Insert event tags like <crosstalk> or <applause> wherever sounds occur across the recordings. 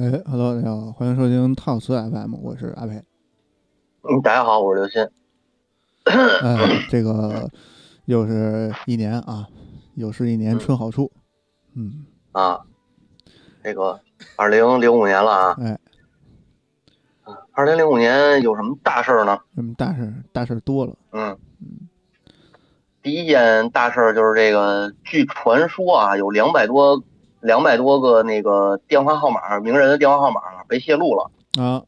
哎，Hello，大家好，欢迎收听套词 FM，我是阿培。嗯，大家好，我是刘鑫。哎，这个又是一年啊，又是一年春好处。嗯啊，这个二零零五年了啊。哎，二零零五年有什么大事儿呢？什么大事儿？大事儿多了。嗯嗯。第一件大事儿就是这个，据传说啊，有两百多两百多个那个电话号码，名人的电话号码被泄露了。啊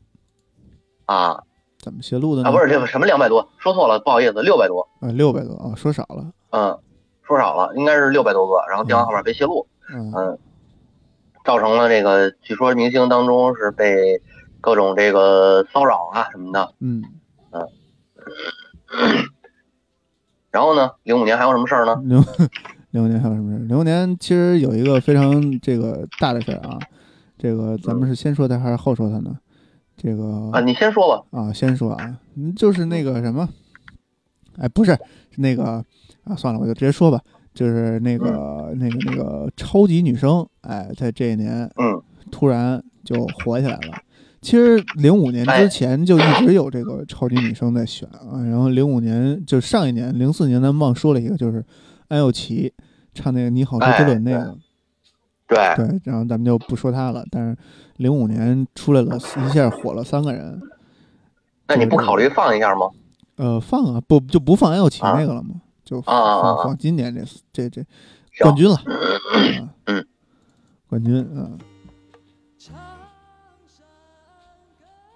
啊。怎么泄露的呢？啊，不是这个什么两百多，说错了，不好意思，六百多。啊，六百多啊，说少了。嗯，说少了，应该是六百多个，然后电话号码被泄露。嗯，造成了这个，据说明星当中是被各种这个骚扰啊什么的。嗯嗯。<clears throat> 然后呢？零五年还有什么事儿呢？零零五年还有什么事儿？零五年其实有一个非常这个大的事儿啊，这个咱们是先说它还是后说它呢？这个啊，你先说吧。啊，先说啊，就是那个什么，哎，不是那个啊，算了，我就直接说吧，就是那个那个那个超级女声，哎，在这一年，嗯，突然就火起来了。其实零五年之前就一直有这个超级女声在选啊，然后零五年就上一年零四年，咱们忘说了一个，就是安又琪唱那个《你好，周杰伦》那个。对对，然后咱们就不说他了。但是零五年出来了一下火了三个人，那你不考虑放一下吗？呃，放啊，不就不放安又琪那个了吗？就放放今年这这这冠军了，嗯，冠军嗯。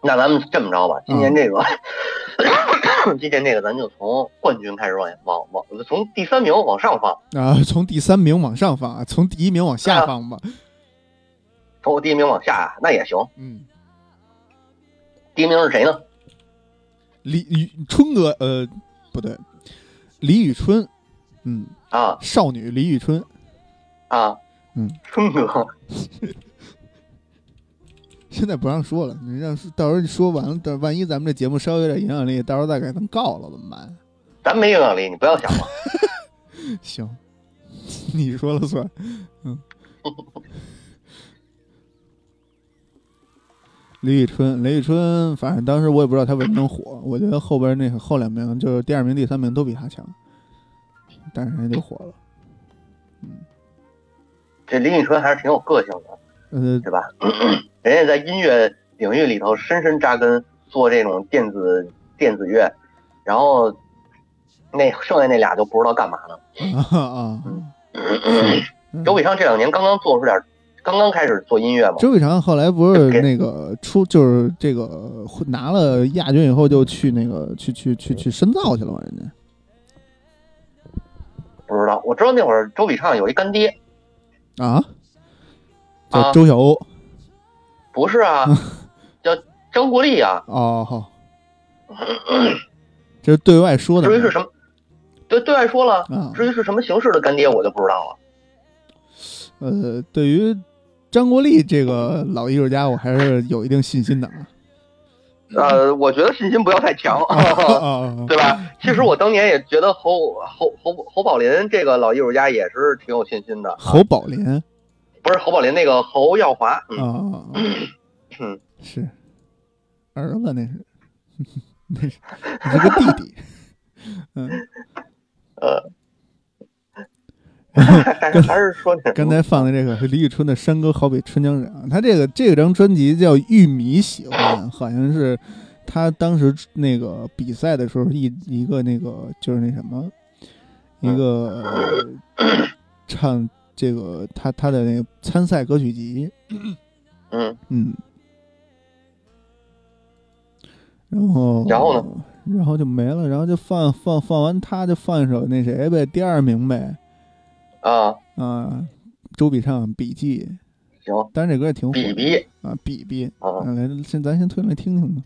那咱们这么着吧，今年这个，<laughs> 今天这个咱就从冠军开始往往往，从第三名往上放啊，从第三名往上放啊，从第一名往下放吧。从第一名往下那也行。嗯。第一名是谁呢？李宇春哥，呃，不对，李宇春。嗯啊，少女李宇春。啊，嗯，春哥。<laughs> 现在不让说了，你让到时候你说完了，等万一咱们这节目稍微有点影响力，到时候再给他们告了怎么办？咱没影响力，你不要想了。<laughs> 行，<laughs> 你说了算。嗯。李宇春，李宇春，反正当时我也不知道他为什么能火，我觉得后边那个后两名就是第二名、第三名都比他强，但是人家就火了。嗯。这李宇春还是挺有个性的。嗯，对吧？<laughs> 人家在音乐领域里头深深扎根，做这种电子电子乐，然后那剩下那俩就不知道干嘛呢。<laughs> 啊啊！周笔畅这两年刚刚做出点，刚刚开始做音乐嘛。周笔畅后来不是那个出，就是这个拿了亚军以后就去那个去去去去深造去了吗？人家不知道，我知道那会儿周笔畅有一干爹啊。叫周晓鸥，不是啊，<laughs> 叫张国立啊。哦，好，这是对外说的。至于是什么，对对外说了。至于是什么形式的干爹，我就不知道了。呃，对于张国立这个老艺术家，我还是有一定信心的啊。呃，我觉得信心不要太强，<laughs> 对吧？其实我当年也觉得侯侯侯侯宝林这个老艺术家也是挺有信心的。侯宝林。不是侯宝林那个侯耀华啊，嗯，是。儿子那是，<laughs> 那是。是个弟弟，嗯。<laughs> 呃，还是说刚才放的这个是李宇春的《山歌好比春江水》啊，他这个这张专辑叫《玉米喜欢》，好像是他当时那个比赛的时候一一个那个就是那什么一个唱。这个他他的那个参赛歌曲集，嗯。嗯，然后然后呢？然后就没了，然后就放放放完，他就放一首那谁呗，第二名呗，啊。啊，周笔畅笔记，行，但是这歌也挺火，啊笔笔啊，来先咱先推来听听吧。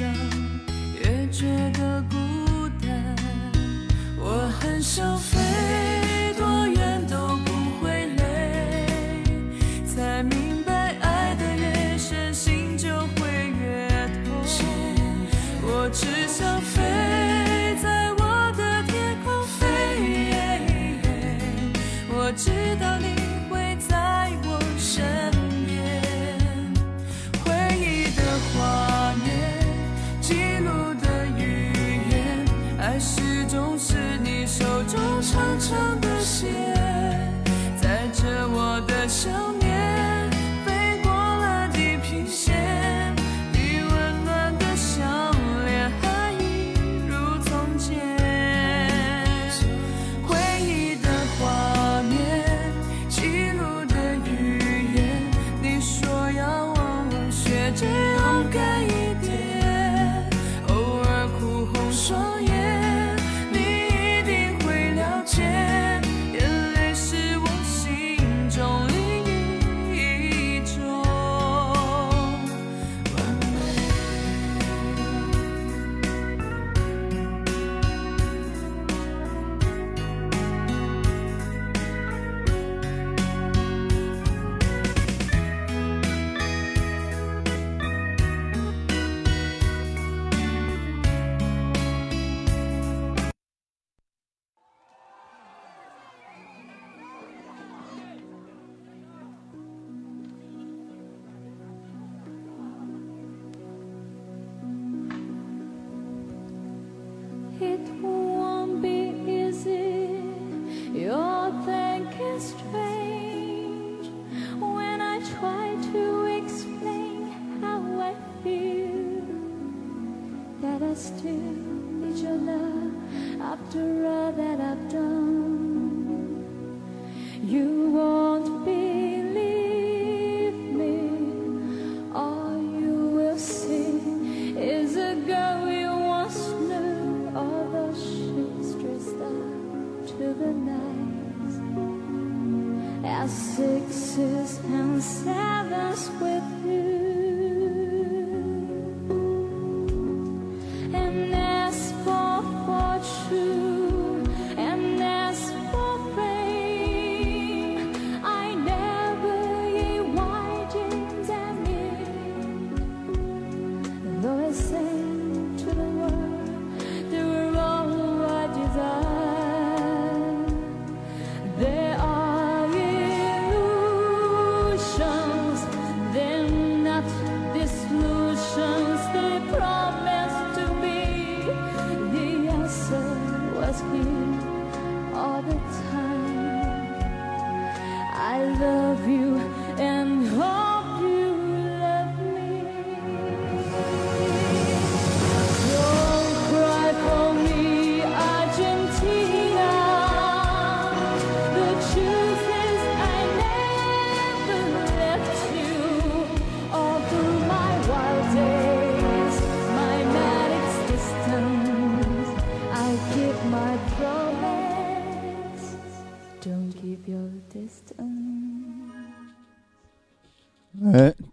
越觉得。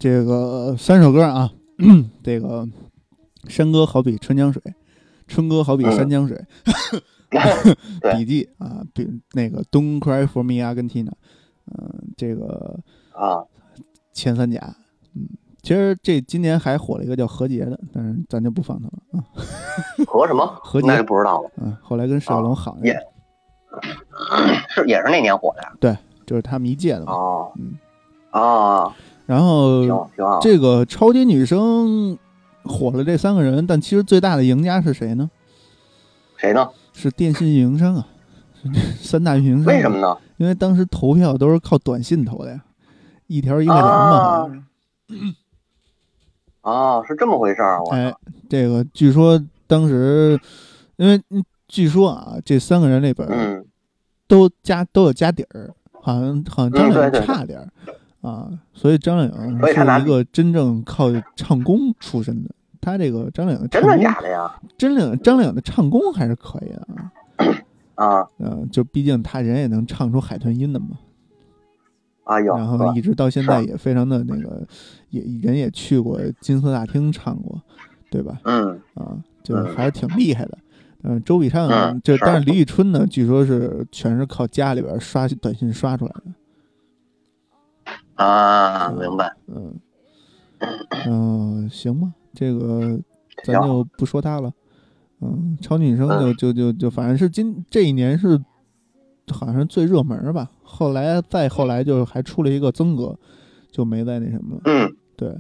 这个三首歌啊，<clears throat> 这个山歌好比春江水，春歌好比山江水，<laughs> 对。笔记啊，比那个 Don't Cry for Me Argentina，嗯、这个啊，前三甲，嗯，其实这今年还火了一个叫何洁的，但是咱就不放他了啊，<laughs> 何什么？和那就洁，不知道了，嗯，后来跟释小龙好也是也是那年火的呀。对就是他们一届的嘛，哦，嗯，啊，然后。这个超级女声火了这三个人，但其实最大的赢家是谁呢？谁呢？是电信运营商啊，<laughs> 三大运营商。为什么？呢？因为当时投票都是靠短信投的呀，一条一块钱嘛。啊是啊，是这么回事儿。我哎，这个据说当时，因为嗯据说啊，这三个人里边儿嗯，都家都有家底儿，好像好像张靓颖嗯对对对差点儿啊，所以张靓颖是一个真正靠唱功出身的。他这个张靓颖唱真的功，假的呀？真靓张靓颖的唱功还是可以的啊。<coughs> 啊，嗯、就毕竟他人也能唱出海豚音的嘛，啊，有，然后一直到现在也非常的那个，也人也去过金色大厅唱过，对吧？嗯，啊，就是还是挺厉害的。嗯，周笔畅嗯就但是李宇春呢，据说是全是靠家里边刷短信刷出来的。啊，明白。嗯嗯、行吧，这个咱就不说他了。嗯，超级女声就嗯就就就反正是今这一年是好像是最热门儿吧。后来再后来就还出了一个曾哥，就没再那什么了。嗯，对，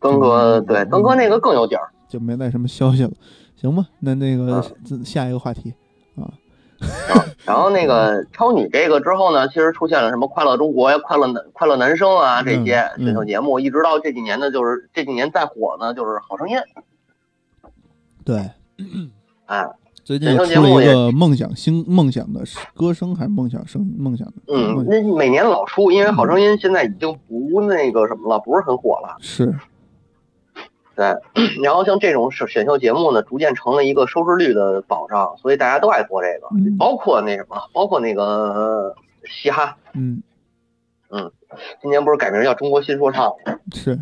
曾哥嗯对曾哥那个更有底儿。就没再什么消息了。行吧，那那个嗯下一个话题啊，<laughs> 然后那个超女这个之后呢，其实出现了什么快乐中国呀、快乐男快乐男生啊这些选秀节目，一直到这几年呢，就是这几年再火呢，就是好声音。对，哎，最近又出了一个梦想星梦想的歌声还是梦想声梦想的？嗯，那每年老出，因为好声音现在已经不那个什么了，不是很火了。是，对，然后像这种选选秀节目呢，逐渐成了一个收视率的保障，所以大家都爱播这个，嗯包括那什么，包括那个呃嘻哈，嗯嗯，今年不是改名叫中国新说唱吗，是，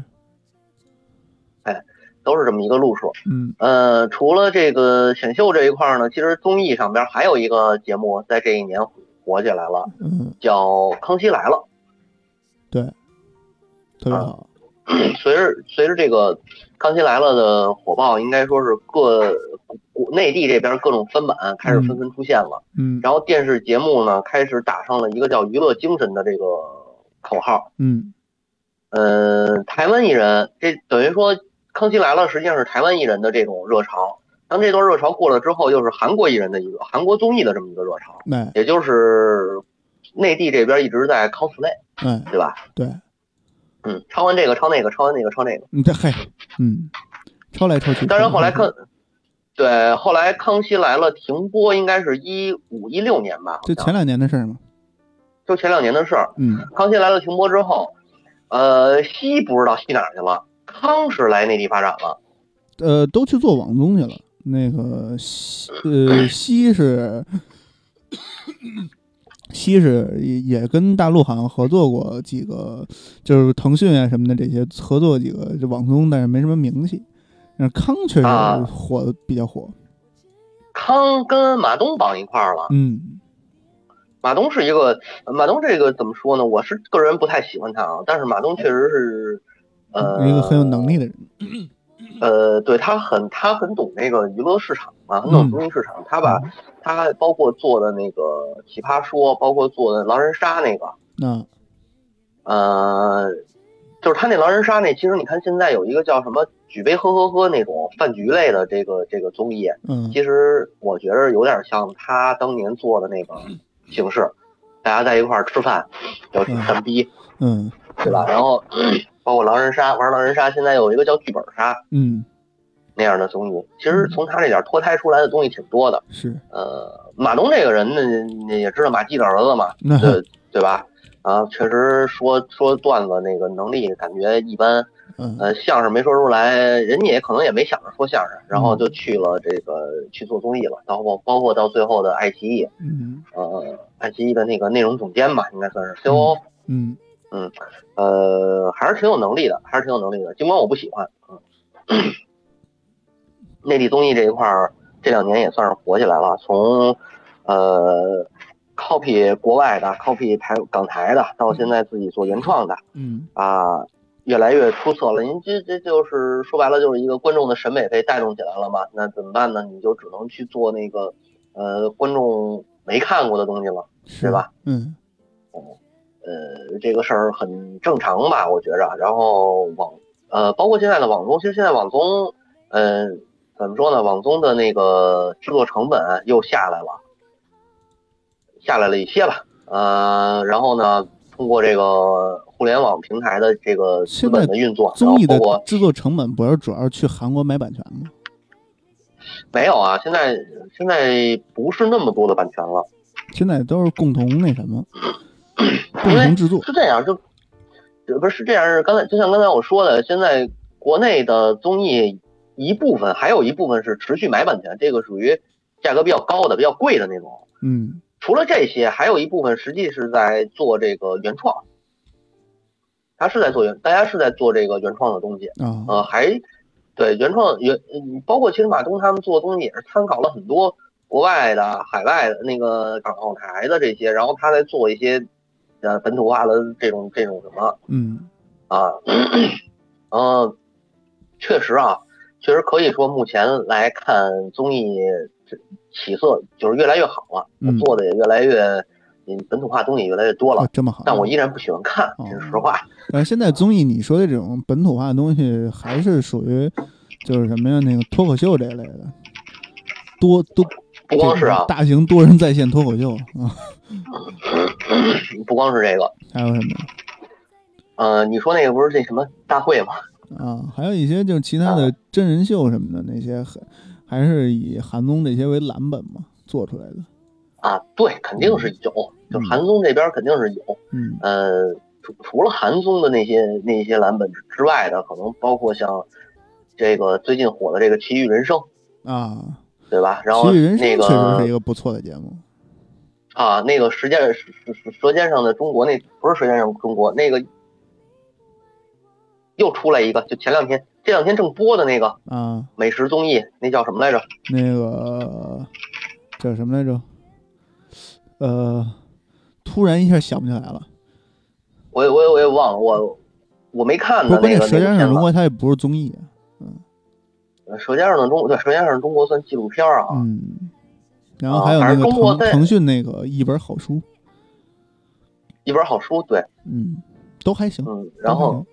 都是这么一个路数。嗯呃，除了这个选秀这一块儿呢，其实综艺上边还有一个节目在这一年火起来了，嗯，叫《康熙来了对，特别啊好。<coughs>》。随着随着这个《康熙来了》的火爆，应该说是各国内地这边各种翻版开始纷纷出现了。嗯然后电视节目呢开始打上了一个叫娱乐精神的这个口号。嗯呃，台湾艺人，这等于说《康熙来了》实际上是台湾艺人的这种热潮。当这段热潮过了之后，又是韩国艺人的一个韩国综艺的这么一个热潮，哎也就是内地这边一直在 cosplay，嗯，对吧？对，嗯，抄完这个抄那个，抄完那个抄那个。嗯这嘿，嗯，抄来抄去。当然后来看看，对，后来《康熙来了》停播应该是一五一六年吧，就前两年的事儿嘛。就前两年的事儿。嗯《康熙来了》停播之后，呃，西不知道西哪儿去了，康是来内地发展了。呃，都去做网综去了。那个西呃西是西是也也跟大陆好像合作过几个，就是腾讯啊什么的这些合作几个就网综，但是没什么名气。但是康确实啊火的比较火。康跟马东绑一块儿了。嗯马东是一个，马东这个怎么说呢？我是个人不太喜欢他啊，但是马东确实是，呃，一个很有能力的人。<clears throat> 呃，对他很他很懂那个娱乐市场嘛，很懂嗯综艺市场。他把他包括做的那个《奇葩说》，包括做的狼人杀那个，嗯。呃，就是他那狼人杀那，其实你看现在有一个叫什么“举杯喝喝喝”那种饭局类的这个这个综艺，嗯。其实我觉得有点像他当年做的那个形式，大家在一块儿吃饭，聊天、三逼，嗯对吧？然后 <clears throat> 包括狼人杀，玩狼人杀，现在有一个叫剧本杀嗯那样的综艺。其实从他这点脱胎出来的东西挺多的。是呃，马东这个人呢，你也知道马季的儿子嘛，<laughs> 那对对吧？啊，确实说说段子那个能力感觉一般，嗯呃，相声没说出来，人家也可能也没想着说相声，然后就去了这个去做综艺了，包括包括到最后的爱奇艺，嗯呃，爱奇艺的那个内容总监吧，应该算是 COO，嗯呃，还是挺有能力的，还是挺有能力的，尽管我不喜欢，嗯，<coughs> 内地综艺这一块儿这两年也算是火起来了，从呃 copy 国外的，copy 台港台的，到现在自己做原创的，嗯啊，越来越出色了。您这这就是说白了，就是一个观众的审美被带动起来了嘛？那怎么办呢？你就只能去做那个呃观众没看过的东西了，对吧？嗯呃，这个事儿很正常吧，我觉着。然后网呃，包括现在的网综，其实现在网综，呃，怎么说呢？网综的那个制作成本又下来了，下来了一些吧。呃，然后呢，通过这个互联网平台的这个资本的运作，综艺的制作成本不是主要去韩国买版权吗？没有啊，现在现在不是那么多的版权了。现在都是共同那什么，<clears throat> 共因为同制作。是这样，就这不是是这样，是刚才就像刚才我说的，现在国内的综艺一部分，还有一部分是持续买版权，这个属于价格比较高的、比较贵的那种。嗯除了这些，还有一部分实际是在做这个原创，他是在做原，大家是在做这个原创的东西，啊呃，还对原创原，嗯包括其实马东他们做的东西也是参考了很多国外的、海外的那个港澳台的这些，然后他在做一些呃本土化的这种这种什么嗯啊，嗯，确实啊，确实可以说目前来看综艺起色就是越来越好了，嗯做的也越来越，嗯，本土化东西越来越多了啊，。这么好。但我依然不喜欢看，哦说实话。但是现在综艺你说的这种本土化的东西，还是属于就是什么呀？那个脱口秀这一类的，多多不光是啊，大型多人在线脱口秀啊，不光是这个，还有什么呃，你说那个不是那什么大会吗？啊？还有一些就是其他的真人秀什么的那些，很还是以韩综这些为蓝本嘛做出来的。啊，对，肯定是有，就是韩综这边肯定是有。嗯呃，除除了韩综的那些那些蓝本之外的，可能包括像这个最近火的这个《奇遇人生》，啊，对吧？然后那确实是一个个不错的节目。啊，那个舌尖舌尖上的中国那不是舌尖上的中国那个。又出来一个，就前两天这两天正播的那个啊，美食综艺，那叫什么来着？那个叫什么来着？呃，突然一下想不起来了。我也我也我也忘了，我我没看不是，关键《的那个舌尖上的中国》它也不是综艺啊。呃舌尖上的中国对，舌尖上的中国算纪录片啊。嗯，然后还有那个腾腾讯那个一本好书，一本好书，对，嗯，都还行。嗯，然后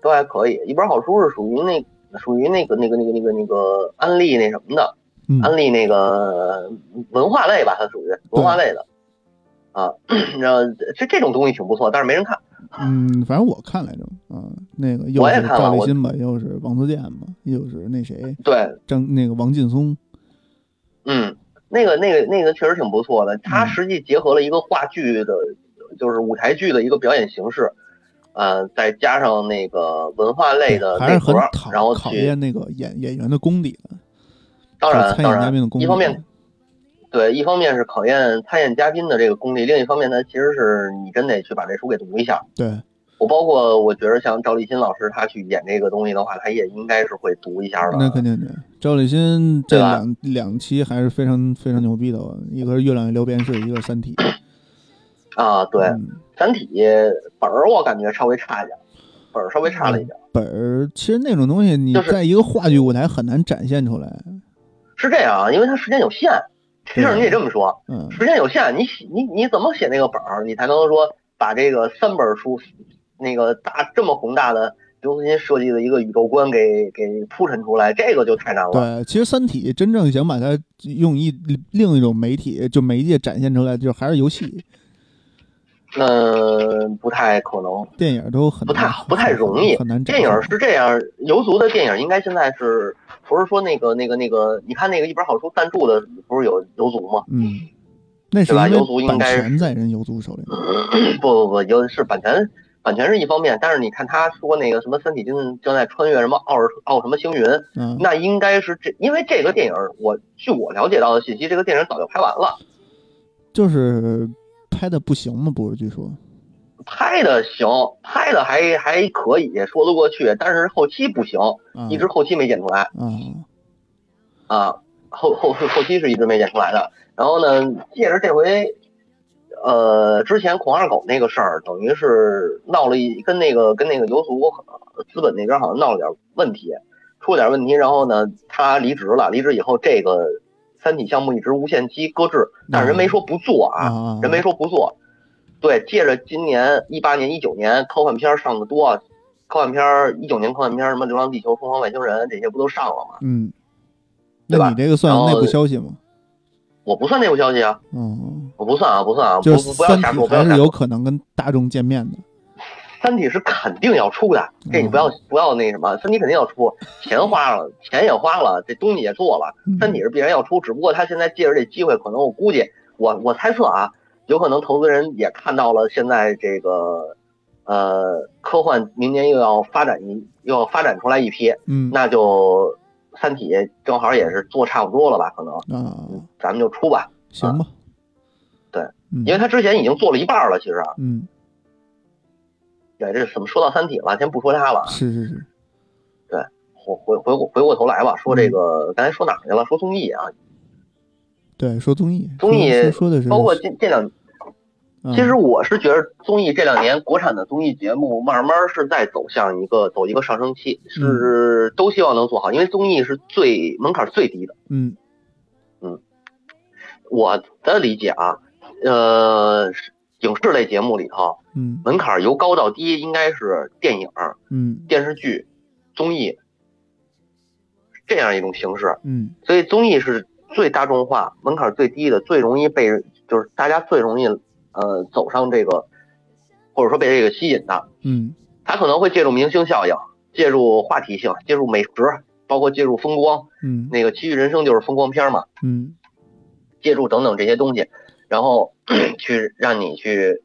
都还可以。一本好书是属于那属于那个那个那个那个那个安利那什么的，嗯安利那个文化类吧，它属于文化类的。啊，<clears throat> 然后这这种东西挺不错，但是没人看。嗯，反正我看来着，啊，那个又是赵立新吧，又是王自健吧，又是那谁对，张那个王劲松，嗯，那个那个那个确实挺不错的。它嗯实际结合了一个话剧的，就是舞台剧的一个表演形式，呃，再加上那个文化类的还是很内核，考然后，考验那个演演员的功底的，当然当就是参演嘉宾的然，功底。一方面对，一方面是考验参演嘉宾的这个功力，另一方面呢，其实是你真得去把这书给读一下。对，我包括我觉得像赵立新老师他去演这个东西的话，他也应该是会读一下的。那肯定的。赵立新这两两期还是非常非常牛逼的，一个是《月亮与六便士》，一个是《三体》。啊，对，嗯三体》本儿我感觉稍微差一点，本儿稍微差了一点。本儿其实那种东西，你在一个话剧舞台很难展现出来。是这样啊，因为它时间有限，这事儿你得这么说，嗯，时间有限，你写你你怎么写那个本儿，你才能说把这个三本书那个大这么宏大的刘慈欣设计的一个宇宙观给给铺陈出来，这个就太难了。对，其实《三体》真正想把它用一另一种媒体就媒介展现出来，就还是游戏、嗯，不太可能，电影都很不太难不太容易很难电。影是这样，游族的电影应该现在是不是说那个那个那个？你看那个一本好书赞助的不是有游族吗？嗯，那是对吧游族应该是权在人游族手里。不 <clears throat> 不不，游是版权，版权是一方面，但是你看他说那个什么《三体》正正在穿越什么奥奥什么星云，嗯，那应该是这，因为这个电影，我据我了解到的信息，这个电影早就拍完了，就是拍的不行嘛，不是？据说，拍的行，拍的还还可以，说得过去，但是后期不行，啊一直后期没剪出来啊，啊，后后后期是一直没剪出来的。然后呢，借着这回，呃，之前孔二狗那个事儿，等于是闹了一跟那个跟那个游族呃资本那边好像闹了点问题，出了点问题，然后呢，他离职了，离职以后这个三体项目一直无限期搁置，但是人没说不做啊，啊人没说不做。对，借着今年一八年、一九年科幻片上的多，科幻片一九年科幻片什么《流浪地球》《疯狂外星人》这些不都上了吗？嗯，那你这个算内部消息吗？我不算内部消息啊，嗯，我不算啊，不算啊，不就是不不要三体瞎说，不要还是有。可能跟大众见面的。三体是肯定要出的，这你不要不要那什么，三体肯定要出，钱花了，钱也花了，这东西也做了，嗯三体是必然要出，只不过他现在借着这机会，可能我估计，我我猜测啊，有可能投资人也看到了现在这个，呃，科幻明年又要发展一又要发展出来一批，嗯那就三体正好也是做差不多了吧，可能嗯，咱们就出吧，行吧。对嗯，因为他之前已经做了一半了，其实啊，嗯，对，这怎么说到三体了，先不说他了，是是是，对回回回过回过头来吧，说这个刚才说哪去了？说综艺啊，对，说综艺，综艺说说的是，包括这这两，嗯其实我是觉得综艺这两年国产的综艺节目慢慢是在走向一个走一个上升期，是都希望能做好，因为综艺是最门槛最低的。嗯。嗯。我的理解啊，呃，影视类节目里头嗯。门槛由高到低应该是电影、嗯。电视剧、综艺这样一种形式，嗯。所以综艺是最大众化、门槛最低的，最容易被就是大家最容易呃走上这个，或者说被这个吸引的。嗯他可能会借助明星效应，借助话题性，借助美食，包括借助风光。嗯那个《奇遇人生》就是风光片嘛，嗯借助等等这些东西，然后 <clears throat> 去让你去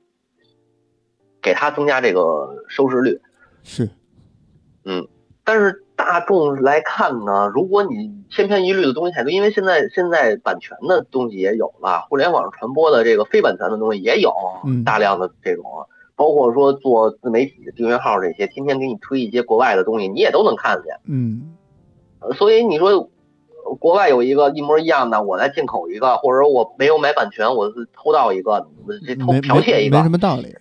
给他增加这个收视率。是，嗯但是大众来看呢，如果你千篇一律的东西太多，因为现在现在版权的东西也有了，互联网上传播的这个非版权的东西也有，嗯大量的这种，包括说做自媒体的订阅号这些，天天给你推一些国外的东西，你也都能看见。嗯呃所以你说呃国外有一个一模一样的，我再进口一个，或者说我没有买版权，我是偷盗一个，我这偷剽窃一个没没什，么道理，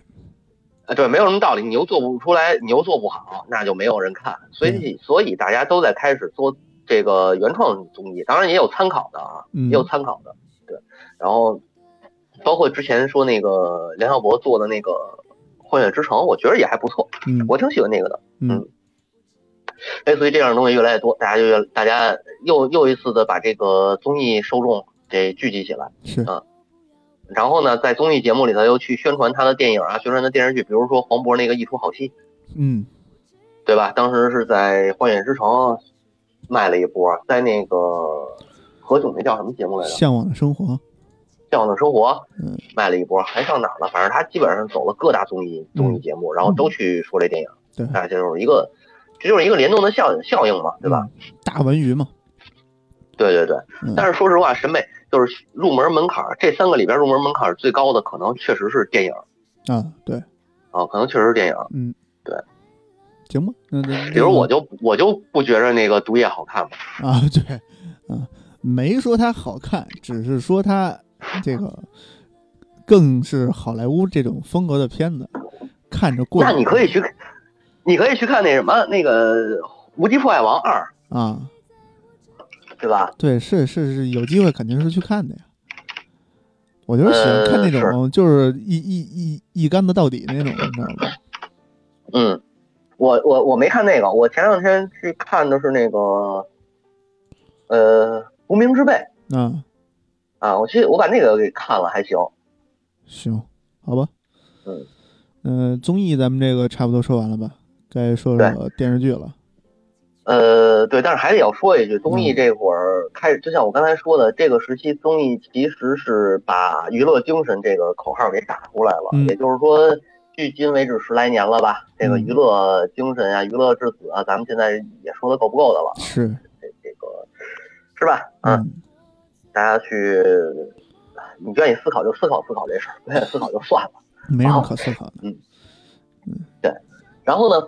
啊，对，没有什么道理，你又做不出来，你又做不好，那就没有人看。所以，所以大家都在开始做这个原创综艺，当然也有参考的啊，嗯也有参考的，对。然后，包括之前说那个梁晓博做的那个《幻乐之城》，我觉得也还不错，嗯我挺喜欢那个的。嗯类似于这样的东西越来越多，大家就越大家又又一次的把这个综艺受众给聚集起来。是，然后呢，在综艺节目里头又去宣传他的电影啊，宣传他的电视剧，比如说黄渤那个《一出好戏》，嗯对吧？当时是在《幻乐之城》卖了一波，在那个何炅那叫什么节目来着？《向往的生活，向往的生活》嗯卖了一波，还上哪儿了？反正他基本上走了各大综艺综艺节目，然后都去说这电影，对，那就是一个，这就是一个联动的效应效应嘛，对吧？嗯？大文娱嘛，对对对。嗯但是说实话，审美就是入门门槛儿，这三个里边入门门槛儿最高的，可能确实是电影啊，对，啊，可能确实是电影。嗯，对，行吧，那那比如我就我就不觉着那个毒液好看嘛。啊，对，啊，没说它好看，只是说它这个更是好莱坞这种风格的片子，看着过瘾。那你可以去，你可以去看那什么那个《无敌破坏王二》，啊，对吧？对，是是是，有机会肯定是去看的呀。我就是喜欢看那呃种，就是一一一一竿子到底那种，你知道吗？嗯，我我我没看那个，我前两天去看的是那个，呃，《无名之辈》嗯，啊，我去我把那个给看了，还行。行，好吧。嗯，呃，综艺咱们这个差不多说完了吧？该说说电视剧了。呃，对，但是还得要说一句，综艺嗯。这会儿开始，就像我刚才说的，这个时期综艺其实是把娱乐精神这个口号给打出来了，嗯。也就是说，距今为止十来年了吧，这个嗯。娱乐精神啊、娱乐至死啊，咱们现在也说的够不够的了，是，这这个是吧？嗯，嗯，大家去，你愿意思考就思考思考这事儿，不愿意思考就算了。没什么可思考的。嗯，对。然后呢，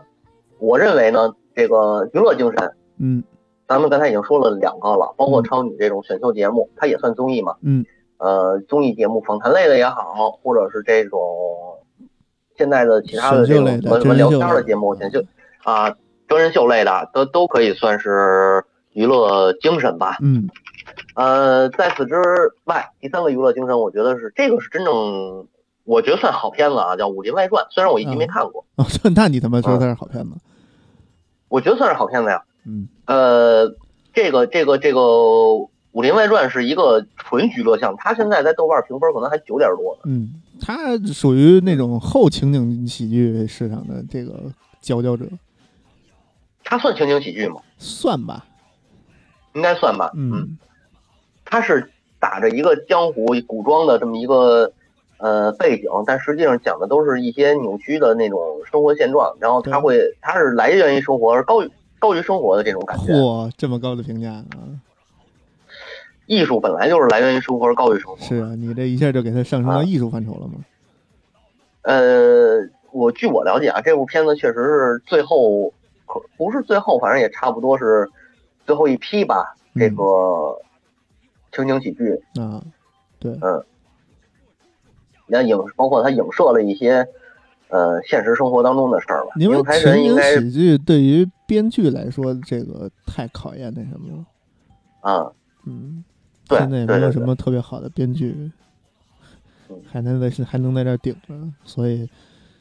我认为呢，这个娱乐精神，嗯。咱们刚才已经说了两个了，包括嗯。超女这种选秀节目，它也算综艺嘛。嗯。呃，综艺节目访谈类的也好，或者是这种现在的其他的这种什么什么聊天的节目，选秀啊，真人秀类的都都可以算是娱乐精神吧。嗯。呃，在此之外，第三个娱乐精神，我觉得是这个是真正，我觉得算好片子啊，叫《武林外传》，虽然我一集没嗯看过，哦，<laughs> 那你他妈说它是好片子？我觉得算是好片子呀。嗯呃，这个这个这个《武林外传》是一个纯娱乐项，它现在在豆瓣评分可能还九点多呢。嗯，它属于那种后情景喜剧市场的这个佼佼者，它算情景喜剧吗？算吧。应该算吧。嗯它是打着一个江湖古装的这么一个呃背景，但实际上讲的都是一些扭曲的那种生活现状，然后它会它是来源于生活，而高于高于生活的这种感觉。嚯，这么高的评价啊！艺术本来就是来源于生活而高于生活。是啊，你这一下就给它上升到啊艺术范畴了吗？呃，我据我了解啊，这部片子确实是最后可不是最后，反正也差不多是最后一批吧。这嗯个情景喜剧，啊，对，那影包括他影射了一些呃现实生活当中的事儿吧。因为宁财情景神应该喜剧对于编剧来说，这个太考验那什么了。啊，嗯，对现在也没有什么特别好的编剧嗯，还能在还能在这儿顶着，所以，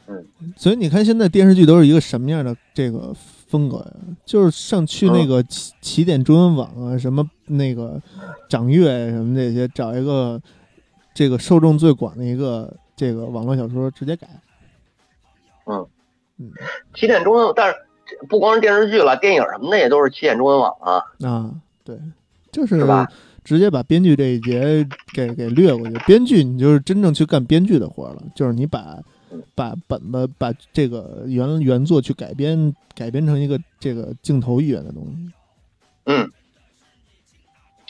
嗯，所以你看现在电视剧都是一个什么样的这个风格呀？就是上去那嗯个起起点中文网啊，什么那个掌阅什么这些，找一个这个受众最广的一个这个网络小说直接改，嗯。嗯。起点中文，但是不光是电视剧了，电影什么的也都是起点中文网啊。啊，对，就是是吧？直接把编剧这一节给给略过去。编剧你就是真正去干编剧的活了，就是你把嗯把本子把这个原原作去改编改编成一个这个镜头语言的东西。嗯，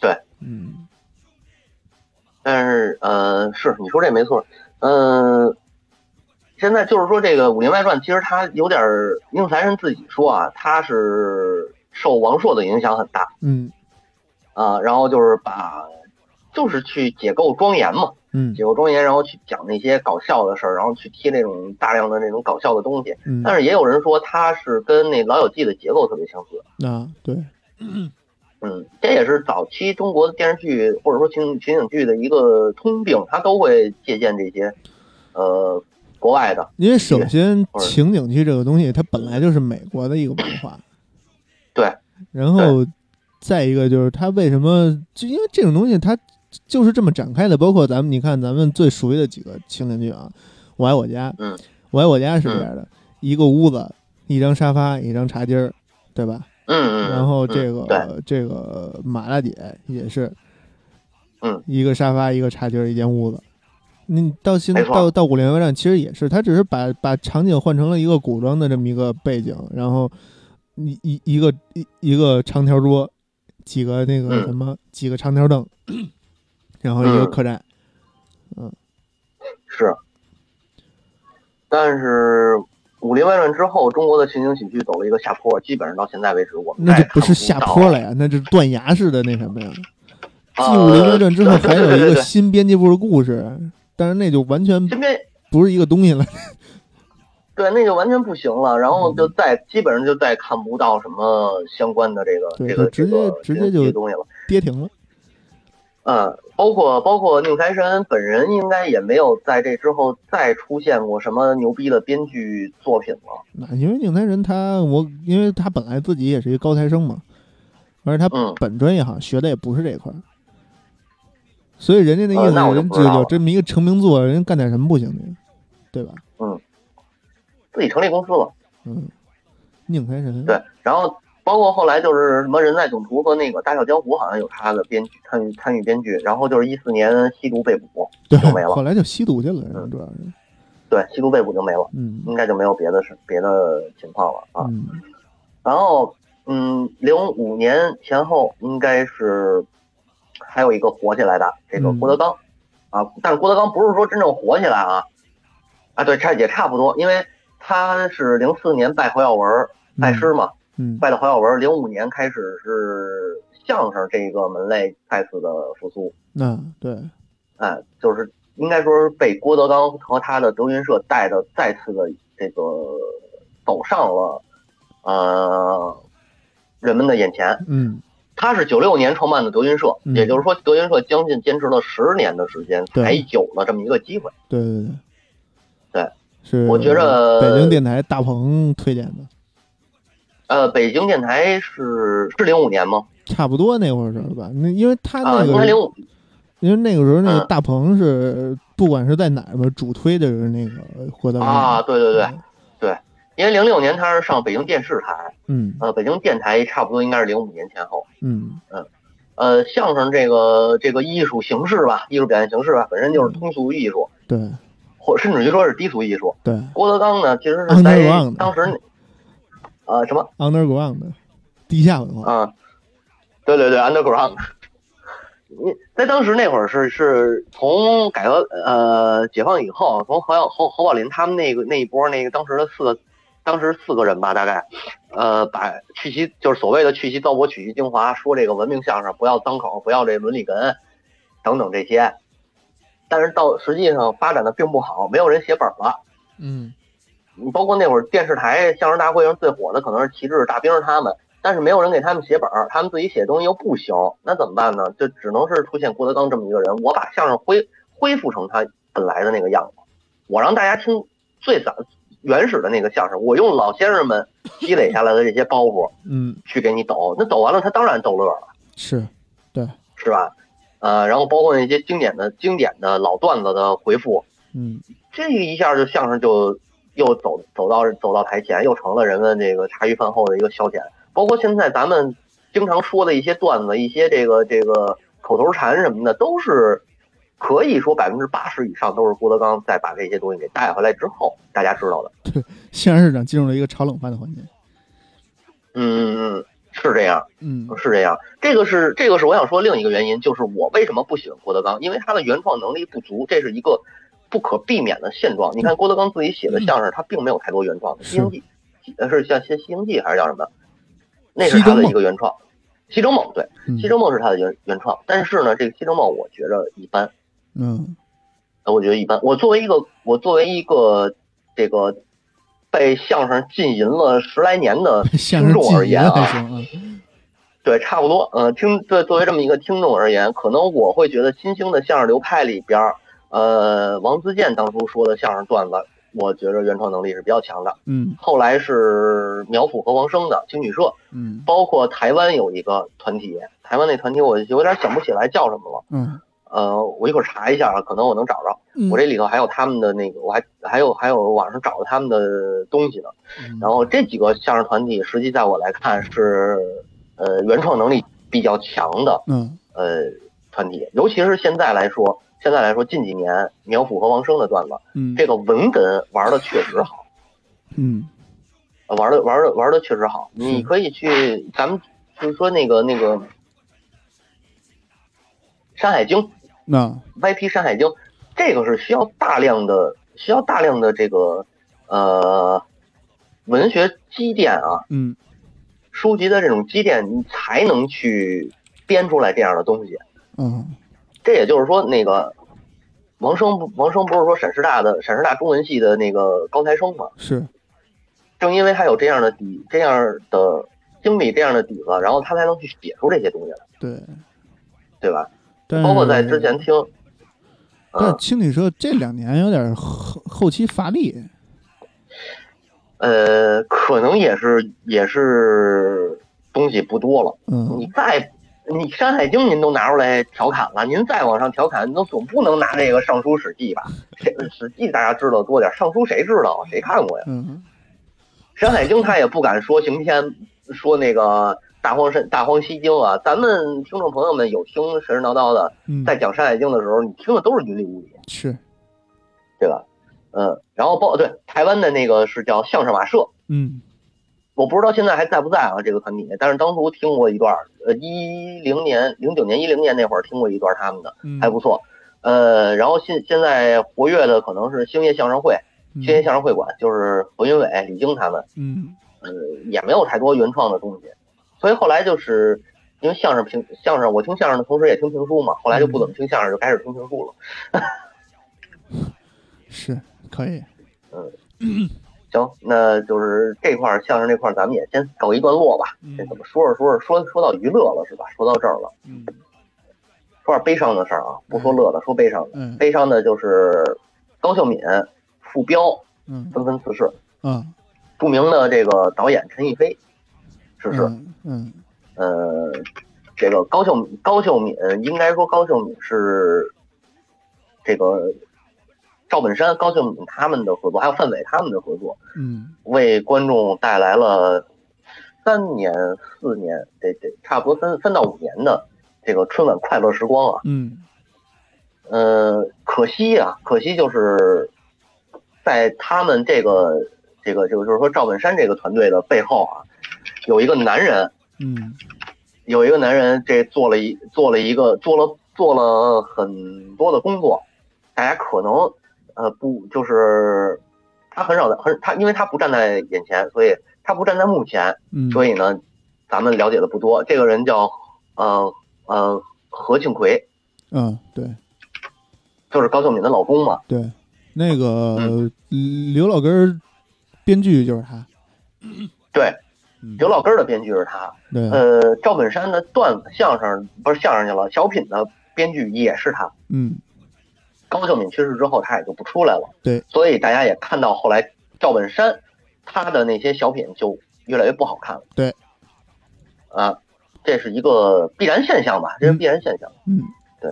对。嗯但是呃，是你说这没错，嗯、现在就是说这个《武林外传》，其实它有点儿，宁财神自己说啊，他是受王朔的影响很大。嗯。啊，然后就是把就是去解构庄严嘛，嗯。解构庄严，然后去讲那些搞笑的事儿，然后去贴那种大量的那种搞笑的东西。嗯，但是也有人说他是跟那《老友记》的结构特别相似。啊对，嗯，这也是早期中国的电视剧或者说情情景剧的一个通病，它都会借鉴这些呃国外的。因为首先情景剧这个东西，它本来就是美国的一个文化，对，然后再一个就是它为什么，就因为这种东西它就是这么展开的，包括咱们你看咱们最熟悉的几个情景剧啊，《我爱我家》，嗯，我爱我家是这样的，一个屋子，一张沙发，一张茶几儿，对吧？嗯嗯。然后这个、嗯，这个马大姐也是，嗯，一个沙发，一个茶几，一间屋子。你到现在到到《古莲外站》，其实也是，他只是把把场景换成了一个古装的这么一个背景，然后一一一个一一个长条桌，几个那个嗯什么、几个长条凳，然后一个嗯客栈，嗯是。但是《武林外传》之后，中国的情景喜剧走了一个下坡，基本上到现在为止，我们那就不是下坡了呀，那是断崖式的那什么呀。继啊《武林外传》之后，还有一个新编辑部的故事，但是那就完全不是一个东西了。对那就完全不行了，然后就再基本上就再看不到什么相关的这个这个直接这个直接就东西了。跌停了。嗯，包括包括宁财神本人，应该也没有在这之后再出现过什么牛逼的编剧作品了。那因为宁财神他我，因为他本来自己也是一个高材生嘛，而且他嗯本专业好像学的也不是这块儿，所以人家那意思，有这么一个成名作，人家干点什么不行呢？对吧？嗯自己成立公司了，嗯，宁财神，对，然后包括后来就是什么《人在囧途》和那个《大笑江湖》，好像有他的编剧参与参与编剧，然后就是一四年吸毒被捕，对就没了后来就吸毒去了，嗯主要是，对，吸毒被捕就没了，嗯应该就没有别的事别的情况了啊。嗯然后，嗯，零五年前后应该是还有一个火起来的这个嗯郭德纲、啊，但是郭德纲不是说真正火起来啊，啊，对，差也差不多，因为他是零四年拜侯耀文拜师嘛，嗯拜的侯耀文，零五年开始是相声这个门类再次的复苏，嗯对，哎，就是应该说是被郭德纲和他的德云社带的再次的这个走上了呃人们的眼前。嗯他是九六年创办的德云社，嗯也就是说德云社将近坚持了十年的时间，才有了这么一个机会。对对对，对，是我觉着北京电台大鹏推荐的，呃，北京电台是是零五年吗？差不多那会儿是吧？那因为他啊，那个零五因为那个时候那个嗯大鹏是不管是在哪儿吧，主推的是那个郭德纲啊，对对对对，因为零六年他是上北京电视台，嗯呃，北京电台差不多应该是零五年前后。嗯呃，相声这个这个艺术形式吧，艺术表现形式吧，本身就是通俗艺术，对或甚至于说是低俗艺术。对郭德纲呢，其实是在当时那，<laughs> 呃，什么 underground 的地下文化，啊？对对对，underground。你在当时那会儿是是从改革呃解放以后，从侯耀侯侯宝林他们那个那一波那个当时的四个当时四个人吧，大概，呃，把去其就是所谓的去其糟粕取其精华，说这个文明相声不要脏口，不要这伦理哏等等这些，但是到实际上发展的并不好，没有人写本了。嗯你包括那会儿电视台相声大会上最火的可能是旗帜、大兵他们，但是没有人给他们写本儿，他们自己写东西又不行，那怎么办呢？就只能是出现郭德纲这么一个人，我把相声恢恢复成他本来的那个样子，我让大家听最早原始的那个相声，我用老先生们积累下来的这些包袱嗯，去给你抖，那抖完了他当然逗乐了，是，对是吧？呃，然后包括那些经典的经典的老段子的回复，嗯这一下就相声就又走走到走到台前，又成了人们这个茶余饭后的一个消遣。包括现在咱们经常说的一些段子、一些这个这个口头禅什么的，都是可以说百分之八十以上都是郭德纲在把这些东西给带回来之后，大家知道的。<laughs> 相声市场进入了一个炒冷饭的环节。嗯嗯嗯，是这样，嗯是这样。这个是这个是我想说另一个原因，就是我为什么不喜欢郭德纲，因为他的原创能力不足，这是一个不可避免的现状。你看郭德纲自己写的相声，他并没有太多原创的，《西游记》呃是像《西西游记》还是叫什么？那是他的一个原创，《西征梦》对，嗯《西征梦》是他的原原创，但是呢，这个《西征梦》我觉着一般，嗯呃我觉得一般。我作为一个我作为一个这个被相声浸淫了十来年的听众而言啊。<laughs> 对，差不多。呃，听对作为这么一个听众而言，可能我会觉得新兴的相声流派里边儿，呃，王自健当初说的相声段子，我觉着原创能力是比较强的。嗯后来是苗阜和王声的青曲社，嗯包括台湾有一个团体，台湾那团体我有点想不起来叫什么了。嗯呃，我一会儿查一下啊，可能我能找着。嗯，我这里头还有他们的那个，我还还有还有网上找到他们的东西呢。嗯然后这几个相声团体，实际在我来看是呃原创能力比较强的嗯呃团体，尤其是现在来说，现在来说近几年苗阜和王声的段子，嗯。这个文哏玩的确实好，嗯。呃玩的玩的玩的确实好。你可以去，咱们就是说那个那个《山海经》那。YP《山海经》，这个是需要大量的需要大量的这个呃文学积淀啊，嗯。书籍的这种积淀，你才能去编出来这样的东西。嗯这也就是说，那个王生不王生不是说陕师大的陕师大中文系的那个高材生嘛？是正因为他有这样的底，这样的经历，这样的底子，然后他才能去写出这些东西来，对，对吧？但包括在之前听，但嗯青旅社这两年有点后后期乏力。呃，可能也是也是东西不多了。嗯你嗯再你《山海经》您都拿出来调侃了，您再往上调侃，那总不能拿这个《尚书》《史记》吧？谁《史记》大家知道多点，《尚书》谁知道？谁看过呀？嗯《山海经》他也不敢说刑天，说那个大荒神大荒西经啊。咱们听众朋友们有听神神叨叨的，嗯，在讲《山海经》的时候，你听的都是云里雾里，是对吧？嗯，然后包对台湾的那个是叫相声瓦舍，嗯我不知道现在还在不在啊这个团体，但是当初听过一段儿，呃，一零年、零九年、一零年那会儿听过一段他们的，嗯还不错。呃，然后现现在活跃的可能是星夜相声会，星夜相声会馆就是何云伟、李菁他们，嗯呃，也没有太多原创的东西，所以后来就是因为相声评相声，我听相声的同时也听评书嘛，后来就不怎么听相声，就开始听评书了。是可以。<clears throat> 行，那就是这块儿相声这块儿，咱们也先告一段落吧。嗯这怎么说着说着说说到娱乐了是吧？说到这儿了，嗯说点悲伤的事儿啊，不说乐的，说悲伤的。嗯悲伤的就是高秀敏、傅彪嗯纷纷辞世，嗯著名的这个导演陈逸飞逝世。嗯嗯呃，这个高秀敏高秀敏应该说高秀敏是这个赵本山、高秀敏他们的合作，还有范伟他们的合作，嗯为观众带来了三年、四年，得得差不多三三到五年的这个春晚快乐时光啊。嗯呃，可惜啊，可惜就是在他们这个这个这个就是说赵本山这个团队的背后啊，有一个男人，嗯有一个男人这做了一做了一个做了做了很多的工作，大家可能呃不就是他很少的很他，因为他不站在眼前，所以他不站在幕前，嗯，所以呢，咱们了解的不多。这个人叫呃呃何庆魁，嗯，对就是高秀敏的老公嘛。对，那个嗯刘老根儿编剧就是他，<clears throat> 对，嗯，刘老根儿的编剧是他。对，呃，赵本山的段子相声不是相声去了，小品的编剧也是他。嗯，高秀敏去世之后，他也就不出来了。对，所以大家也看到后来赵本山他的那些小品就越来越不好看了。对，啊，这是一个必然现象吧？这是必然现象。嗯，对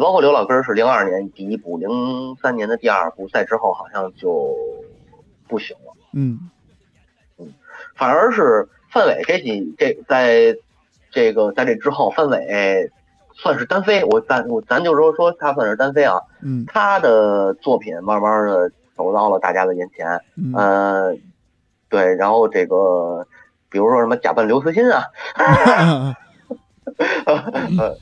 包括刘老根儿是零二年第一部，零三年的第二部，在之后好像就不行了。嗯嗯，反而是范伟这几这在这个在这之后，范伟算是单飞，我咱我咱就说说他算是单飞啊，嗯，他的作品慢慢的走到了大家的眼前，嗯，呃，对，然后这个比如说什么假扮刘慈欣啊，<laughs> 呃，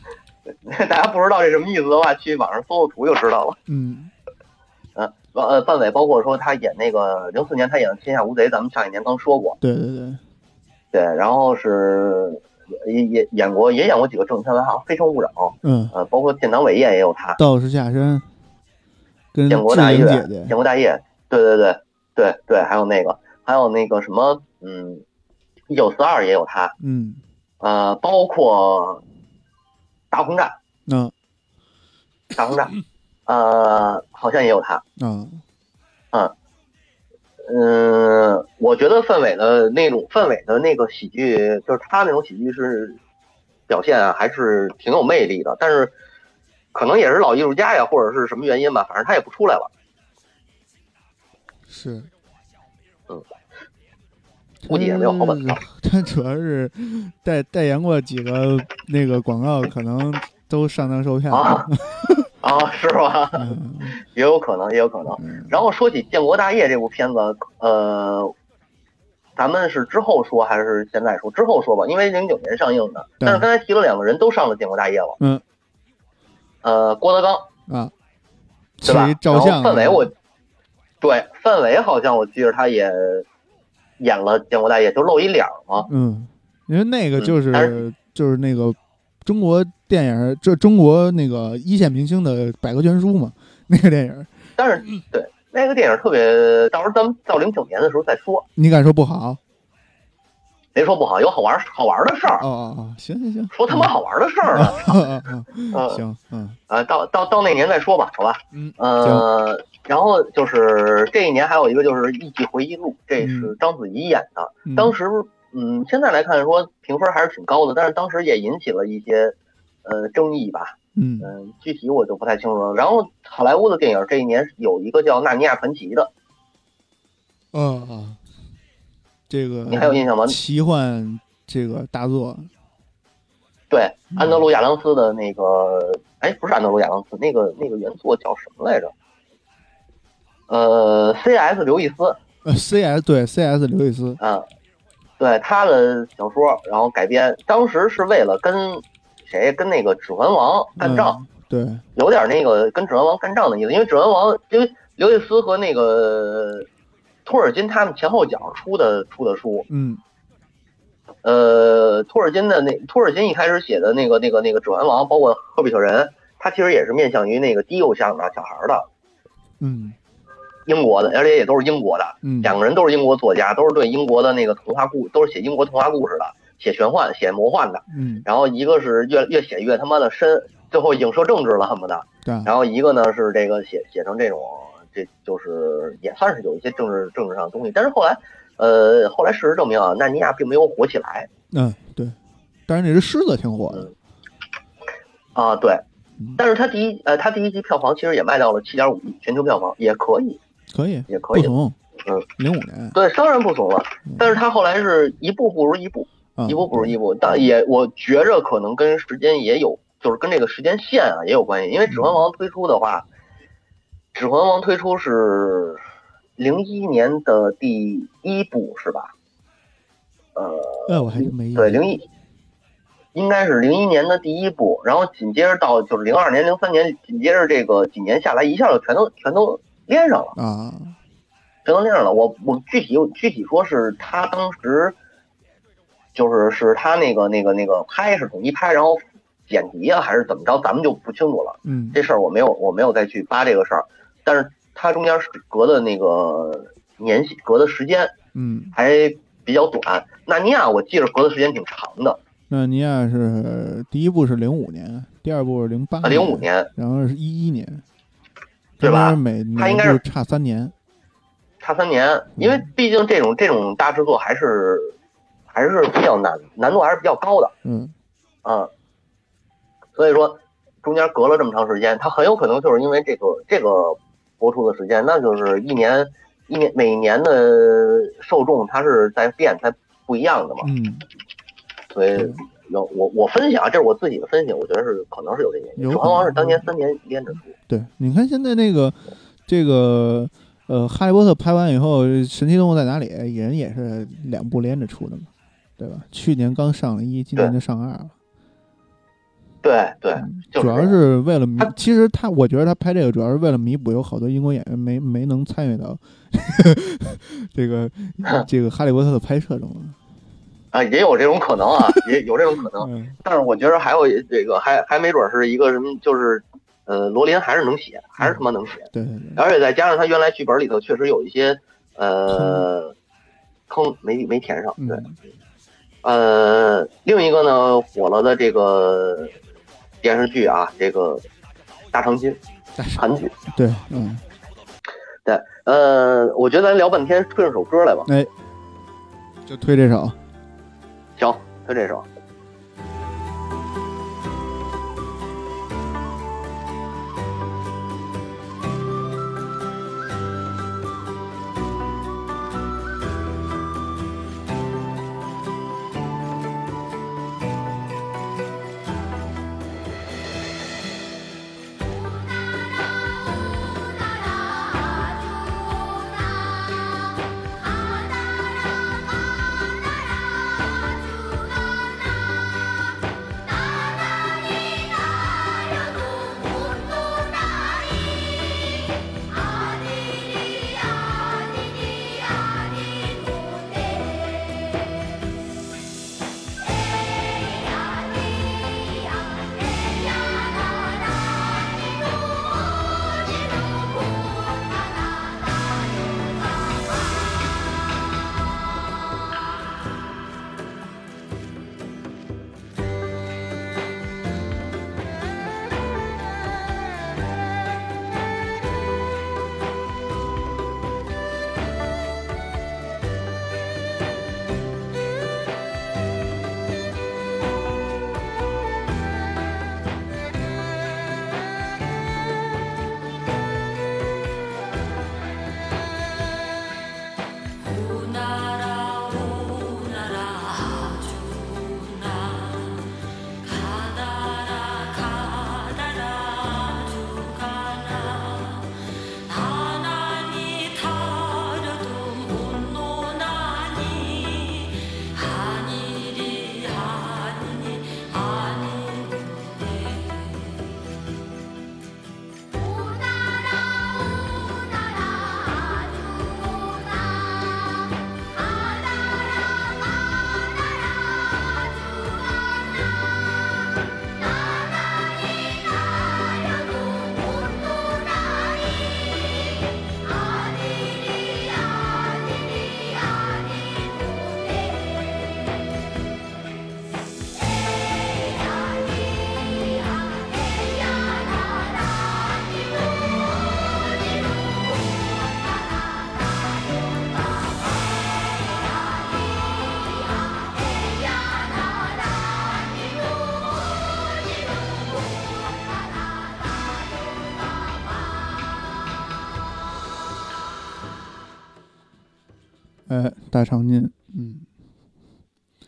大家不知道这什么意思的话，去网上搜搜图就知道了。嗯，<laughs> 呃，呃，范伟包括说他演那个零四年他演的《天下无贼》，咱们上一年刚说过，对对对，对，然后是也也演过也演过几个正片，好像《非诚勿扰》，嗯，呃，包括《建党伟业》也有他，道士下山，跟建国大业，建，国大业，对对对对对，还有那个还有那个什么，嗯，一九四二也有他，嗯，呃，包括大轰炸，嗯。大轰炸，呃，好像也有他，嗯，嗯，我觉得范伟的那种范伟的那个喜剧，就是他那种喜剧是表现啊，还是挺有魅力的。但是可能也是老艺术家呀，或者是什么原因吧，反正他也不出来了。是，嗯，估计也没有好本事。<laughs> 他主要是代代言过几个那个广告，可能都上当受骗啊 <laughs> 啊，是吧？嗯也有可能，也有可能。嗯然后说起《建国大业》这部片子，呃，咱们是之后说还是现在说？之后说吧，因为零九年上映的。但是刚才提了两个人都上了《建国大业》了。嗯。呃，郭德纲啊，对吧？照相然后范伟我，对范伟好像我记得他也演了《建国大业》，就露一脸嘛。嗯，因为那个嗯就是就是那个中国电影，这中国那个一线明星的百科全书嘛，<laughs> 那个电影，但是对那个电影特别，到时候咱们到零九年的时候再说。你敢说不好？别说不好，有好玩好玩的事儿哦，哦哦，行行行，说他妈好玩的事儿呢。<laughs> 行，嗯啊，到到到那年再说吧，好吧？嗯，呃，然后就是这一年还有一个就是《艺伎回忆录》，这是章子怡演的。嗯当时，嗯，现在来看说评分还是挺高的，但是当时也引起了一些呃争议吧。嗯嗯，具体我就不太清楚了。然后好莱坞的电影这一年有一个叫《纳尼亚传奇》的，嗯啊，这个你还有印象吗？奇幻这个大作，对，嗯安德鲁亚当斯的那个，哎，不是安德鲁亚当斯，那个那个原作叫什么来着？呃，C.S. 刘易斯，呃，C.S. 对 C.S. 刘易斯，啊，对他的小说，然后改编，当时是为了跟谁跟那个《指环王》干仗，嗯，对，有点那个跟《指环王》干仗的意思，因为《指环王》因为刘易斯和那个托尔金他们前后脚出的出的书，嗯。呃，托尔金的那托尔金一开始写的那个那个那个《指环王》，包括《赫比特人》，他其实也是面向于那个低幼向的小孩的，嗯英国的，而且也都是英国的，嗯，两个人都是英国作家，都是对英国的那个童话故，都是写英国童话故事的，写玄幻、写魔幻的。嗯然后一个是越越写越他妈的深，最后影射政治了恨不得。对，然后一个呢是这个写写成这种，这就是也算是有一些政治政治上的东西。但是后来，呃，后来事实证明啊，纳尼亚并没有火起来嗯对，但是那只狮子挺火的，啊。对嗯，但是他第一呃他第一集票房其实也卖到了七点五亿，全球票房也可以，可以，也可以。嗯，零五年，对，当然不怂了。但是他后来是一步不如一步。啊一步不如一步，但也我觉着可能跟时间也有，就是跟这个时间线啊也有关系。因为《指环王》推出的话，指环王》推出是零一年的第一部是吧？呃，哎，我还真没印对，象零一应该是零一年的第一部，然后紧接着到就是零二年、零三年，紧接着这个几年下来，一下就全都全都连上了。啊，全都连上了。我我具体具体说是他当时就是是他那个那个那个拍是统一拍，然后剪辑啊还是怎么着，咱们就不清楚了。嗯这事儿我没有我没有再去扒这个事儿，但是它中间是隔的那个年限隔的时间嗯，还比较短。纳尼亚我记着隔的时间挺长的，纳尼亚是第一部是零五年，第二部是零八啊，零五，年然后是一一年，对吧他应该是差三年。差三年，因为毕竟这种这种大制作还是还是比较难，难度还是比较高的。嗯啊，所以说中间隔了这么长时间，它很有可能就是因为这个这个播出的时间，那就是一年一年每年的受众它是在变，它不一样的嘛，嗯，所以有我我分析啊，这是我自己的分析，我觉得是可能是有这原因。有指环王是当年三年连着出，对，你看现在那个这个呃，《哈利波特》拍完以后，《神奇动物在哪里》人也是两部连着出的嘛，对吧？去年刚上了一，今年就上二了。对对，就是主要是为了弥他，其实他我觉得他拍这个主要是为了弥补有好多英国演员没没能参与到 <laughs> 这个 <laughs> 这个《哈利波特》的拍摄中。啊，也有这种可能啊，也有这种可能。<laughs> 嗯但是我觉得还有这个还还没准是一个什么，就是呃，罗琳还是能写，还是他妈能写。对对对，而且再加上他原来剧本里头确实有一些呃坑没没填上，对，嗯呃，另一个呢火了的这个电视剧啊，这个《大长今》韩剧，对，嗯，对，呃，我觉得咱聊半天，推上首歌来吧，哎，就推这首。行，就这首。大长今，嗯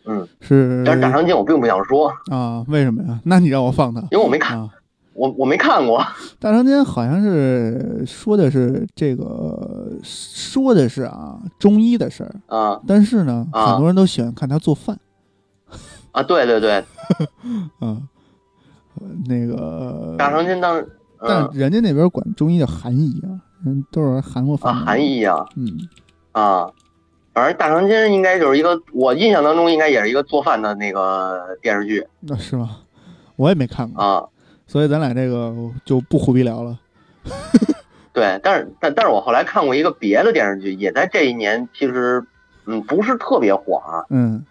嗯，是但是大长今我并不想说，啊？为什么呀？那你让我放他因为我没看，啊？我我没看过。大长今好像是说的是这个，说的是啊中医的事儿，啊但是呢，啊很多人都喜欢看他做饭啊，对对对，<laughs> 啊。呃那个，大长今当时，但嗯人家那边管中医叫韩医啊，人都是韩国啊，翻的。韩医啊嗯，啊，反正《大长今》应该就是一个我印象当中应该也是一个做饭的那个电视剧 <laughs> 那是吗？我也没看过，啊。所以咱俩这个就不胡逼聊了。对，但是但但是我后来看过一个别的电视剧，也在这一年，其实嗯不是特别火啊，嗯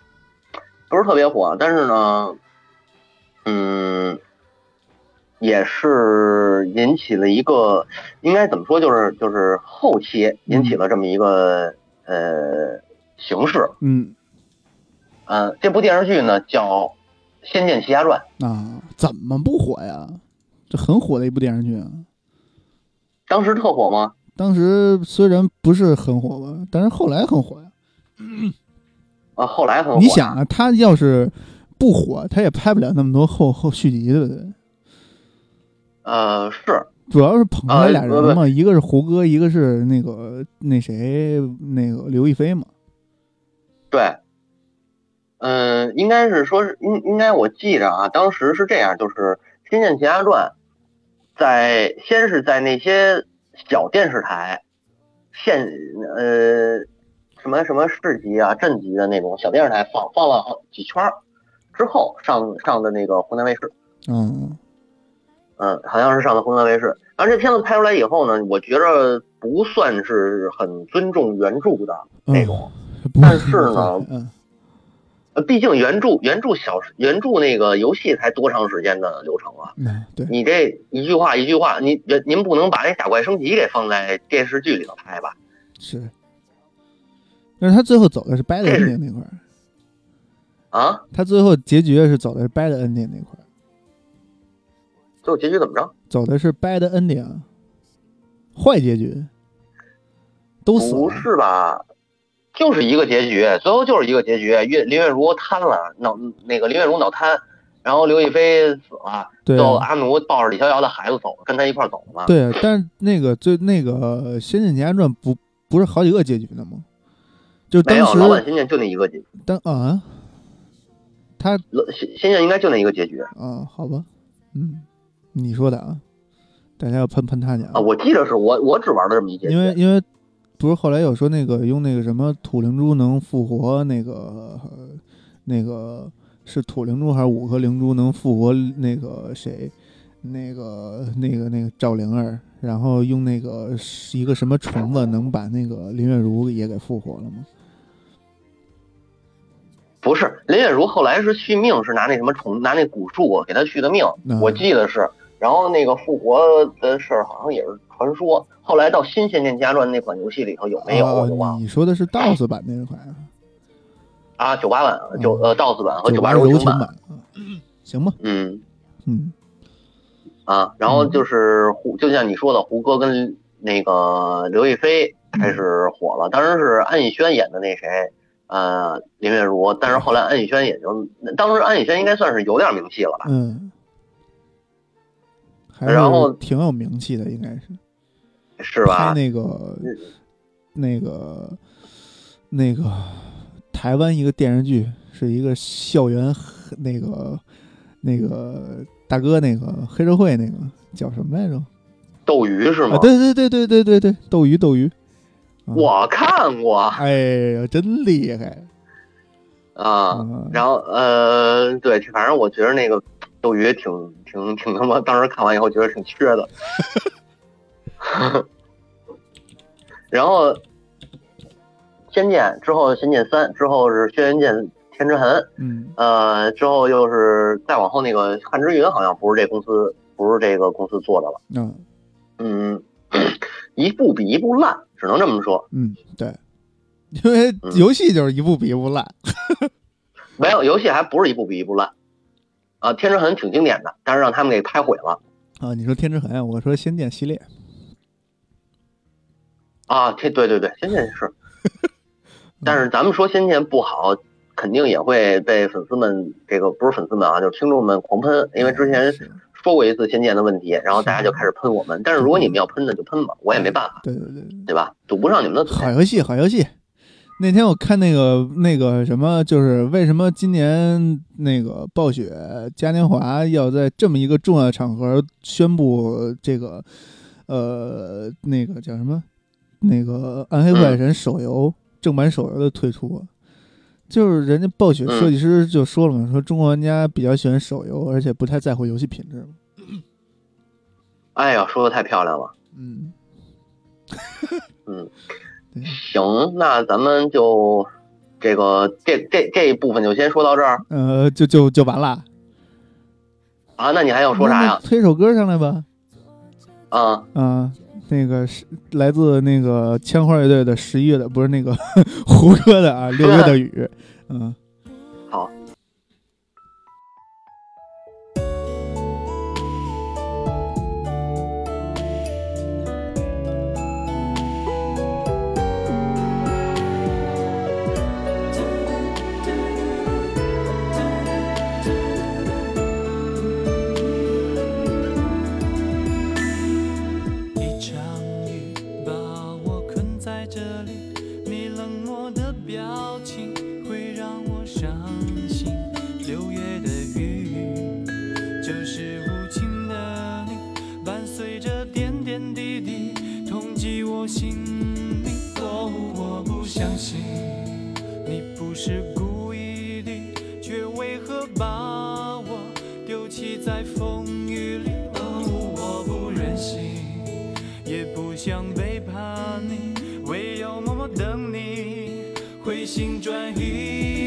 不是特别火，但是呢，嗯，也是引起了一个，应该怎么说，就是就是后期引起了这么一个、呃形式。嗯嗯、这部电视剧呢叫《仙剑奇侠传》，啊，怎么不火呀？这很火的一部电视剧啊。当时特火吗？当时虽然不是很火吧，但是后来很火呀。<clears throat> 啊，后来很火。你想啊，他要是不火，他也拍不了那么多后后续集，对不对？呃，是主要是捧出来俩人啊嘛，一个是胡歌，一个是那个那谁那个刘亦菲嘛。对，嗯，应该是说是应应该我记着啊，当时是这样，就是《仙剑奇侠传》在先是在那些小电视台县呃什么什么市级啊镇级的那种小电视台放放了好几圈儿之后上上的那个湖南卫视，嗯嗯，好像是上的湖南卫视。然后这片子拍出来以后呢，我觉着不算是很尊重原著的那种。不但是呢嗯呃，毕竟原著原著小原著那个游戏才多长时间的流程啊？嗯，对，你这一句话一句话，你您您不能把那打怪升级给放在电视剧里头拍吧？是。但是他最后走的是 bad ending 那块儿，啊，他最后结局是走的是 bad ending 那块儿，最后结局怎么着？走的是 bad ending，啊坏结局，都死不。是吧？就是一个结局，最后就是一个结局。岳林月如瘫了，脑那个林月如脑瘫，然后刘亦菲死了，对最后阿奴抱着李逍遥的孩子走了，跟他一块儿走了嘛。对，但是那个最那个《仙剑奇侠传》不不是好几个结局的吗？就当时仙剑就那一个结局，当啊，他仙仙剑应该就那一个结局啊，好吧，嗯，你说的啊，大家要喷喷他去啊。我记得是我我只玩了这么一结局。因为因为不是后来有说那个用那个什么土灵珠能复活那个、呃那个是土灵珠还是五颗灵珠能复活那个谁那个那个那个赵灵儿，然后用那个一个什么虫子能把那个林月如也给复活了吗？不是林月如后来是续命，是拿那什么虫，拿那古树给他续的命，嗯我记得是。然后那个复活的事儿好像也是传说。后来到《新仙剑奇侠传》那款游戏里头有没有我就忘啊？了你说的是 DOS 版那款啊，啊，九八版、九嗯呃 DOS 版和九八柔情版。<clears throat> 行吧，嗯嗯啊，然后就是胡，就像你说的，胡歌跟那个刘亦菲开始火了。当时是安以轩演的那谁，呃，林月如，但是后来安以轩也就，当时安以轩应该算是有点名气了吧？嗯，还然后是挺有名气的，应该是。是吧拍？那个那个那个台湾一个电视剧，是一个校园那个那个大哥那个黑社会那个叫什么来着？斗鱼是吗？啊，对对对对对对对，斗鱼斗鱼。啊我看过哎呀，真厉害啊。嗯然后呃，对，反正我觉得那个斗鱼挺挺挺他妈，当时看完以后觉得挺缺的。然后仙剑之后，仙剑三之后是轩辕剑天之痕，嗯呃，之后又是再往后那个汉之云，好像不是这公司，不是这个公司做的了。嗯嗯，一部比一部烂，只能这么说。嗯，对，因为嗯游戏就是一部比一部烂。<laughs> 没有游戏还不是一部比一部烂。啊，天之痕挺经典的，但是让他们给拍毁了。啊，你说天之痕啊，我说仙剑系列。啊，天，对对对，仙剑是，<laughs> 但是咱们说仙剑不好，肯定也会被粉丝们这个不是粉丝们啊，就是听众们狂喷，因为之前说过一次仙剑的问题，然后大家就开始喷我们。但是如果你们要喷，的就喷吧，我也没办法，对对对对。对吧？堵不上你们的嘴。好游戏，好游戏。那天我看那个那个什么，就是为什么今年那个暴雪嘉年华要在这么一个重要的场合宣布这个呃，那个叫什么？那个《暗黑破坏神》手游、正版手游的推出啊，就是人家暴雪设计师就说了嘛，说中国玩家比较喜欢手游，而且不太在乎游戏品质。哎呀，说的太漂亮了。嗯，嗯对，行，那咱们就这个这这这一部分就先说到这儿呃，就就就完了。啊。那你还要说啥呀？推首歌上来吧。啊，啊，那个是来自那个千花乐队的十一月的，不是那个 <laughs> 胡歌的啊，六月的雨。<laughs> 嗯，相信你不是故意的，却为何把我丢弃在风雨里？哦，我不忍心。也不想背叛你，唯有默默等你回心转意。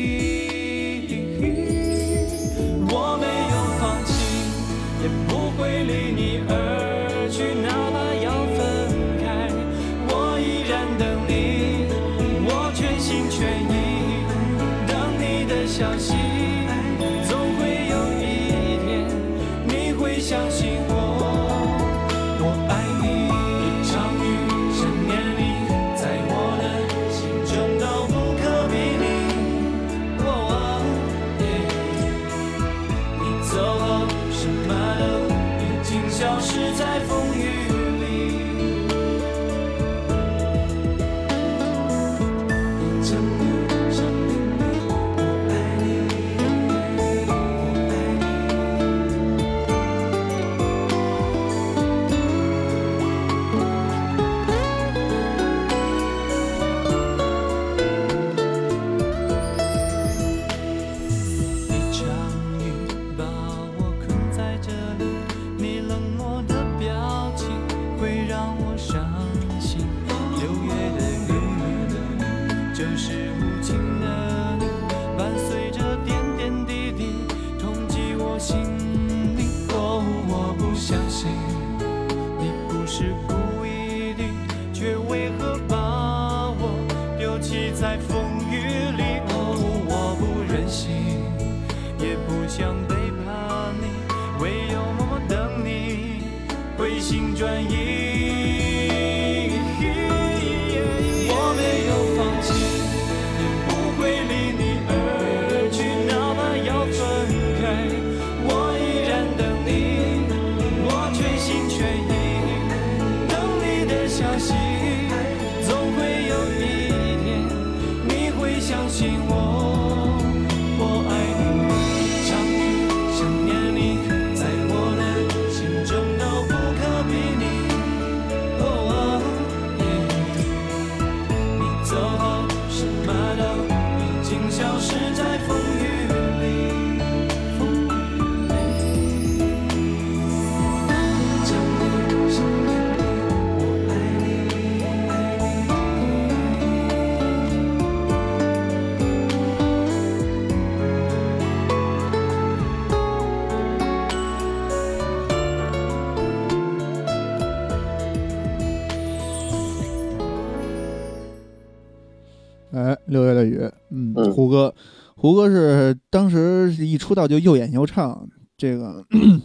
六月的雨，嗯，嗯胡歌，胡歌是当时一出道就又演又唱，这个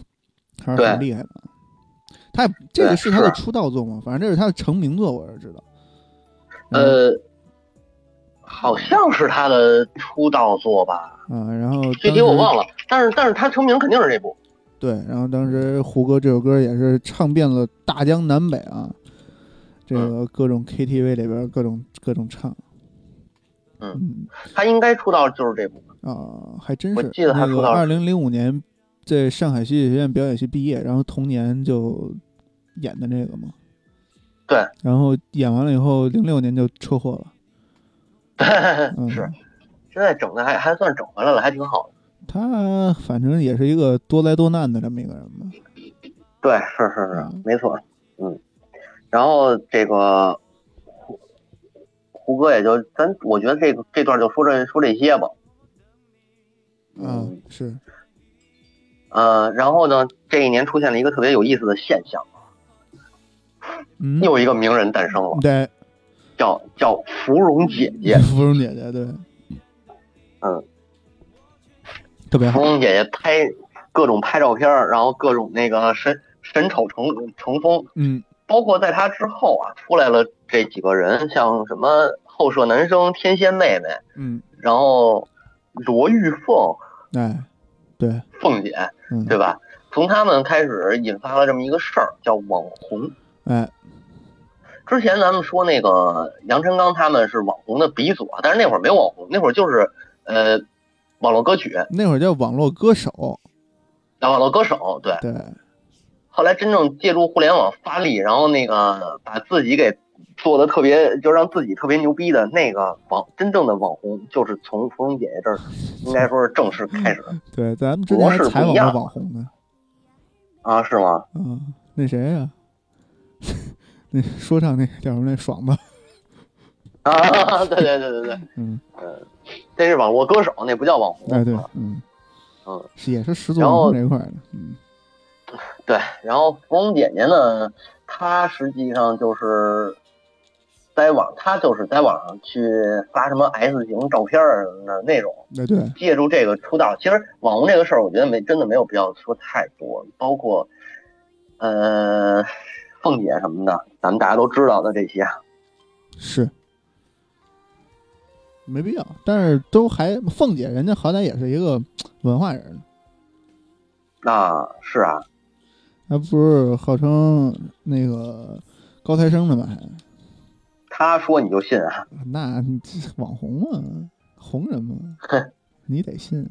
<clears throat> 还是很厉害的。他这个是他的出道作吗？反正这是他的成名作，我是知道。嗯呃，好像是他的出道作吧，啊，然后具体我忘了。但是但是他成名肯定是这部。对，然后当时胡歌这首歌也是唱遍了大江南北啊，这个各种 KTV 里边各种各种唱。嗯嗯他应该出道就是这部。啊，还真是。我记得他二零零五年在上海戏剧学院表演系毕业，然后同年就演的这个嘛。对，然后演完了以后，零六年就车祸了。<laughs> 嗯，是，现在整的还还算整回来了，还挺好的。他反正也是一个多灾多难的这么一个人吧。对，是是是嗯，没错，嗯。然后这个胡胡歌也就咱，我觉得这个这段就说这说这些吧。嗯，是，呃，然后呢，这一年出现了一个特别有意思的现象，嗯，又一个名人诞生了，对，叫叫芙蓉姐姐。<laughs> 芙蓉姐姐，对，嗯，特别好芙。蓉姐姐拍各种拍照片，然后各种那个神神丑成成风，嗯包括在他之后啊，出来了这几个人，像什么后舍男生、天仙妹妹，嗯，然后罗玉凤、哎，对，凤姐，嗯，对吧？从他们开始引发了这么一个事儿，叫网红。哎，之前咱们说那个杨臣刚他们是网红的鼻祖，但是那会儿没有网红，那会儿就是呃网络歌曲，那会儿叫网络歌手，啊网络歌手，对。对，后来真正借助互联网发力，然后那个把自己给做的特别，就让自己特别牛逼的那个网真正的网红，就是从芙蓉姐姐这儿，应该说是正式开始对，咱们之前采访过网红呢，啊，是吗？嗯，那谁呀、<laughs> 那说唱那个叫什么？那爽吧，啊，对对对对对，嗯，这是网络歌手，那不叫网红。哎对啊，嗯。嗯，也是始祖然后网红这一块儿的，嗯对，然后芙蓉姐姐呢，她实际上就是在网，她就是在网上去发什么 S 型照片儿的那种，哎对，借助这个出道。其实网红这个事儿，我觉得没真的没有必要说太多，包括呃凤姐什么的，咱们大家都知道的这些。是。没必要，但是都还凤姐，人家好歹也是一个文化人，那是啊，她不是号称那个高材生的吗？还她说你就信啊？那网红嘛，红人嘛，你得信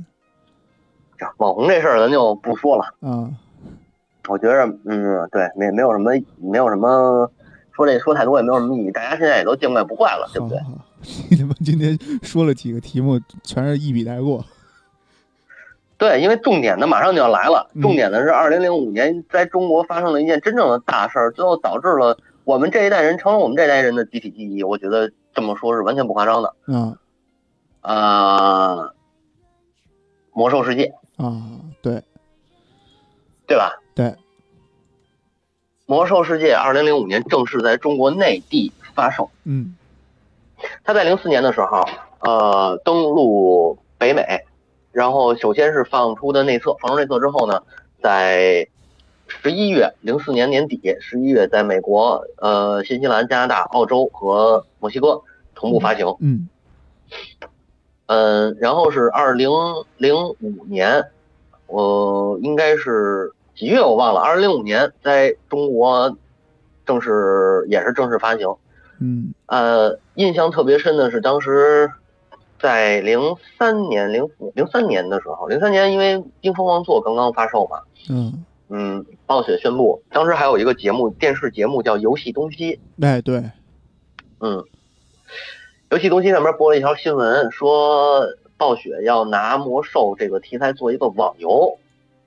这网红这事儿咱就不说了。啊。我觉着，嗯，对，没没有什么，没有什么说这说太多也没有什么意义，大家现在也都见怪不怪了，对不对？好好好，<laughs> 你他妈今天说了几个题目，全是一笔带过。对，因为重点的马上就要来了，嗯重点的是二零零五年在中国发生了一件真正的大事儿，最后导致了我们这一代人成了我们这一代人的集体记忆。我觉得这么说是完全不夸张的。啊啊，魔兽世界，啊，对对吧？对，魔兽世界二零零五年正式在中国内地发售。嗯它在零四年的时候，呃，登陆北美，然后首先是放出的内测，放出内测之后呢，在十一月零四年年底，十一月在美国、呃新西兰、加拿大、澳洲和墨西哥同步发行。嗯嗯，然后是二零零五年，我应该是几月我忘了，二零零五年在中国正式也是正式发行。嗯呃，印象特别深的是当时在零三年、零零三年的时候，零三年因为《冰封王座》刚刚发售嘛，嗯，嗯，暴雪宣布，当时还有一个节目，电视节目叫《游戏东西》，哎对，嗯，游戏东西上面播了一条新闻，说暴雪要拿魔兽这个题材做一个网游，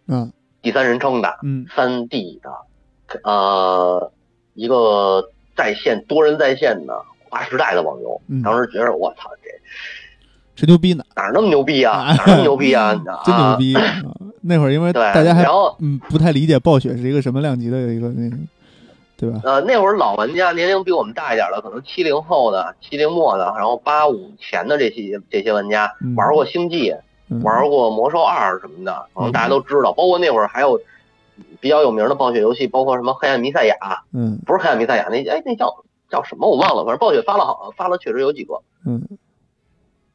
嗯第三人称的，嗯。三 D 的，呃，一个在线多人在线的划时代的网游。嗯。当时觉得我操，这吹牛逼呢，哪儿那么牛逼啊？啊 <laughs> 哪儿那么牛逼啊？<laughs> 真牛啊！逼！啊那会儿因为对，大家还嗯不太理解暴雪是一个什么量级的一个那个，对吧？呃，那会儿老玩家年龄比我们大一点的，可能七零后的、七零末的，然后八五前的这些这些玩家嗯玩过星际，嗯玩过魔兽二什么的，可能大家都知道。包括那会儿还有比较有名的暴雪游戏，包括什么黑暗弥赛亚，嗯不是黑暗弥赛亚，那哎那叫叫什么我忘了，反正暴雪发了好发了确实有几个，嗯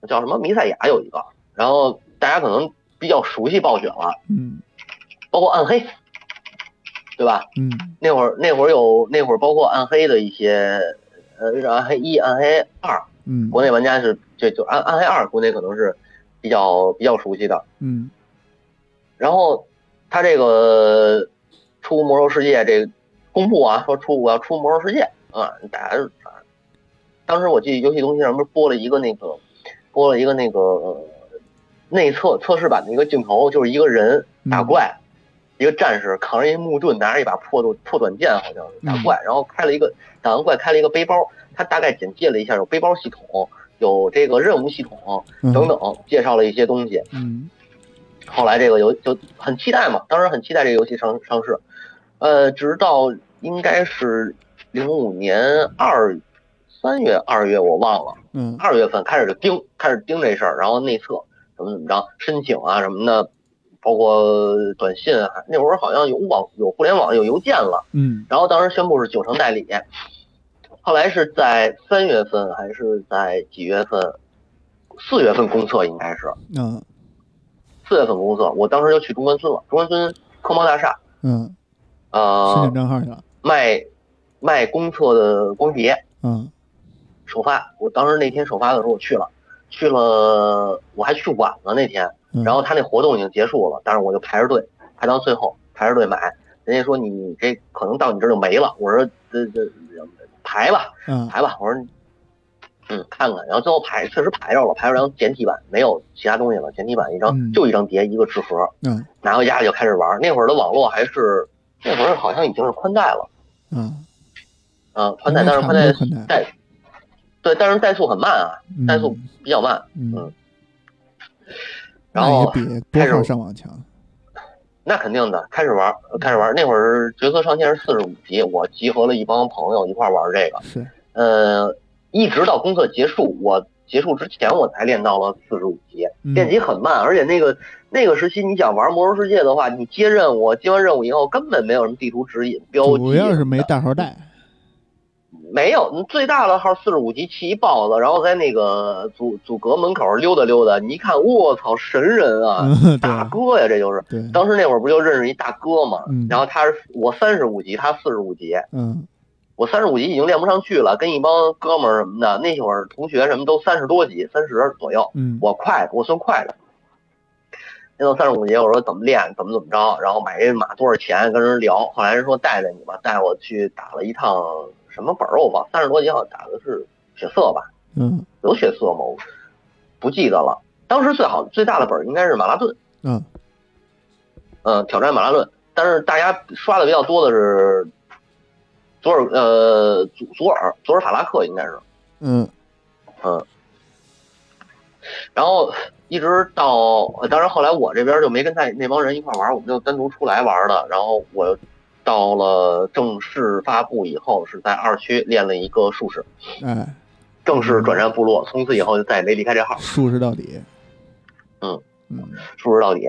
叫什么弥赛亚有一个，然后大家可能比较熟悉暴雪了，嗯包括暗黑，对吧？嗯那会儿那会儿有那会儿包括暗黑的一些，呃，暗黑一、暗黑二，嗯国内玩家是就就暗暗黑二，国内可能是比较比较熟悉的。嗯然后他这个出魔兽世界这个公布啊，说出我要出魔兽世界啊，大家当时我记得游戏中心上面播了一个那个播了一个那个、呃内测测试版的一个镜头，就是一个人打怪，一个战士扛着一木盾，拿着一把破盾破短剑，好像是打怪，然后开了一个打完怪开了一个背包，他大概简介了一下有背包系统，有这个任务系统嗯。等等，介绍了一些东西。嗯。后来这个游就很期待嘛，当时很期待这个游戏上上市，呃，直到应该是零五年二三月二月我忘了，嗯二月份开始就盯开始盯这事儿，然后内测怎么怎么着，申请啊什么的，包括短信啊，那会儿好像有网有互联网有邮件了，嗯然后当时宣布是九成代理，后来是在三月份还是在几月份？四月份公测应该是。嗯四月份公测，我当时就去中关村了。中关村科贸大厦，嗯，申呃请，账号去了。卖卖公测的光碟嗯首发。我当时那天首发的时候我去了，去了我还去晚了那天，嗯，然后他那活动已经结束了，但是我就排着队排到最后排着队买。人家说你这可能到你这就没了，我说这这排吧嗯排吧，我说嗯看看，然后最后排确实排着了，排着张简体版，没有其他东西了，简体版一张、嗯就一张碟一个纸盒，嗯拿回家就开始玩。那会儿的网络还是那会儿好像已经是宽带了，嗯，嗯，宽带，但是宽带带，对，但是怠速很慢啊，怠速比较慢。嗯然后比拨开始号上网强。那肯定的，开始玩，开始玩。那会儿角色上限是四十五级，我集合了一帮朋友一块儿玩这个，是，呃，一直到公测结束，我结束之前我才练到了四十五级，嗯练级很慢，而且那个那个时期你想玩魔兽世界的话，你接任务，接完任务以后根本没有什么地图指引标记，主要是没大号带。<laughs> 没有，你最大的号四十五级骑一豹子，然后在那个阻阻隔门口溜达溜达，你一看，卧操，神人啊，嗯，大哥呀，这就是。对，当时那会儿不就认识一大哥嘛，嗯然后他是我三十五级，他四十五级，嗯我三十五级已经练不上去了，跟一帮哥们儿什么的，那会儿同学什么都三十多级，三十左右，嗯，我快，我算快的。练到三十五级，我说怎么练，怎么怎么着，然后买这马多少钱，跟人聊。后来人说带带你吧，带我去打了一趟什么本儿，我忘，三十多级好像打的是血色吧，嗯有血色吗？我不记得了。当时最好最大的本儿应该是马拉顿，嗯嗯，挑战马拉顿。但是大家刷的比较多的是左尔呃祖佐尔佐尔法拉克应该是，嗯嗯，然后一直到，呃当然后来我这边就没跟在那帮人一块玩，我们就单独出来玩的。然后我到了正式发布以后，是在二区练了一个术士，哎，正式转战部落，从此以后就再也没离开这号，术士到底。嗯。嗯。术士到底。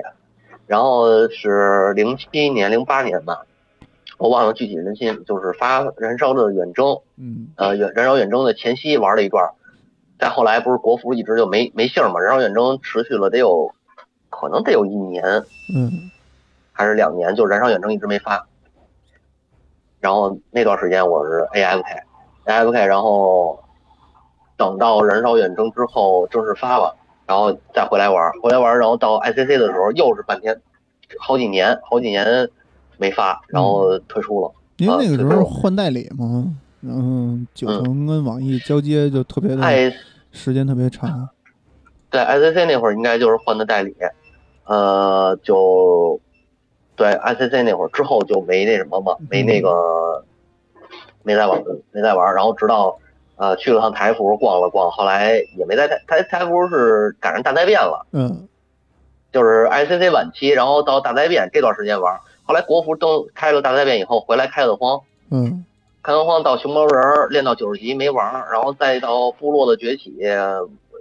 然后是零七年、零八年吧，我忘了具体日期，就是发燃烧的远征，嗯。呃，远燃烧远征的前夕玩了一段，再后来不是国服一直就没没信儿嘛，燃烧远征持续了得有，可能得有一年。嗯。还是两年，就燃烧远征一直没发。然后那段时间我是 AFK，AFK，然后等到燃烧远征之后正式发了，然后再回来玩，回来玩，然后到 ICC 的时候又是半天，好几年好几年没发，然后退出了。因为那个时候换代理嘛，然后九城跟网易交接就特别的时间特别长。对 ICC 那会儿应该就是换的代理，呃，就对 ICC 那会儿之后就没那什么嘛，没那个没再玩没再玩，然后直到呃去了趟台服逛了逛，后来也没在台台台服是赶上大灾变了，嗯就是 ICC 晚期，然后到大灾变这段时间玩，后来国服登开了大灾变以后回来开了荒。嗯开完荒到熊猫人练到九十级没玩，然后再到部落的崛起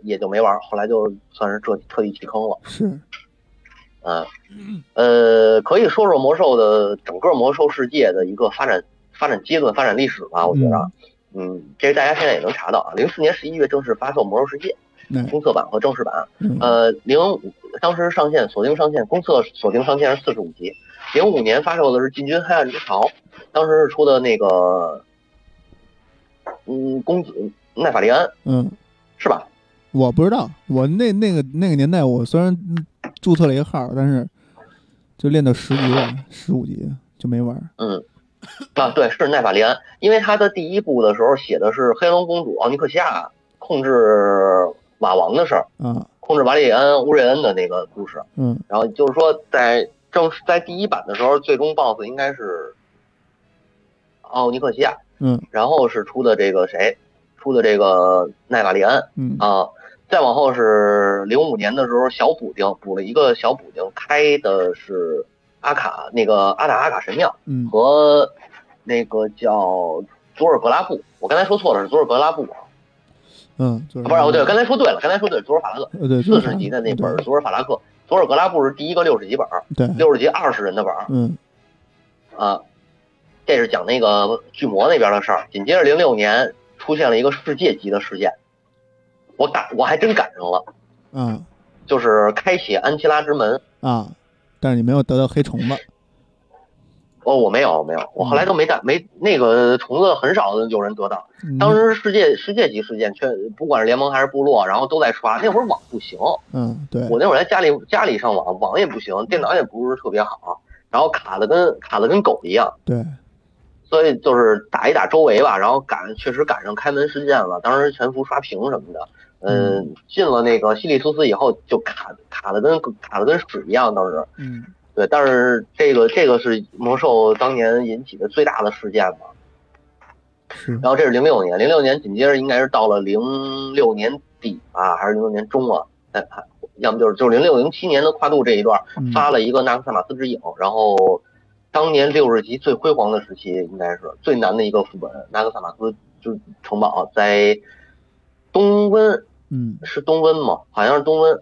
也就没玩，后来就算是彻彻底弃坑了。是嗯，呃，可以说说魔兽的整个魔兽世界的一个发展发展阶段、发展历史吧。我觉得，嗯，这大家现在也能查到啊。零四年十一月正式发售魔兽世界那公测版和正式版，嗯呃，零五当时上线锁定上线公测锁定上线是四十五级，零五年发售的是进军黑暗之潮，当时是出的那个，嗯，公子奈法利安嗯，是吧？我不知道，我那那个那个年代，我虽然嗯注册了一个号，但是就练到十级了，十五级就没玩。嗯，啊，对，是奈法利安，因为他的第一部的时候写的是黑龙公主奥尼克西亚控制瓦王的事儿，啊，控制瓦里安乌瑞恩的那个故事。嗯然后就是说，在正是在第一版的时候，最终 BOSS 应该是奥尼克西亚，嗯然后是出的这个谁，出的这个奈瓦利安嗯啊。再往后是零五年的时候，小补丁补了一个小补丁，开的是阿卡那个阿塔阿卡神庙嗯。和那个叫佐尔格拉布，我刚才说错了，是佐尔格拉布，嗯，就是不是，哦对，刚才说对了，刚才说对，佐尔法拉克呃对四十级的那本儿佐尔法拉克，佐尔格拉布是第一个六十级本儿，对，六十级二十人的本儿嗯。啊，这是讲那个巨魔那边的事儿。紧接着零六年出现了一个世界级的事件，我赶我还真赶上了，嗯就是开启安琪拉之门。啊，但是你没有得到黑虫子，哦，我没有没有，我后来都没带没那个虫子很少有人得到。嗯当时世界世界级事件，全不管是联盟还是部落，然后都在刷。那会儿网不行，嗯对，我那会儿在家里家里上网，网也不行，电脑也不是特别好，然后卡的跟卡的跟狗一样。对，所以就是打一打周围吧，然后赶确实赶上开门事件了，当时全服刷屏什么的。嗯，进了那个西里图斯以后就卡卡的跟卡的跟屎一样，当时嗯对，但是这个这个是魔兽当年引起的最大的事件嘛。是，然后这是零六年，零六年紧接着应该是到了零六年底啊，还是零六年中啊？哎，还要么就是就是零六零七年的跨度这一段嗯发了一个纳克萨马斯之影，然后当年六十级最辉煌的时期，应该是最难的一个副本，纳克萨马斯就是城堡在东温，嗯。是东温嘛？好像是东温，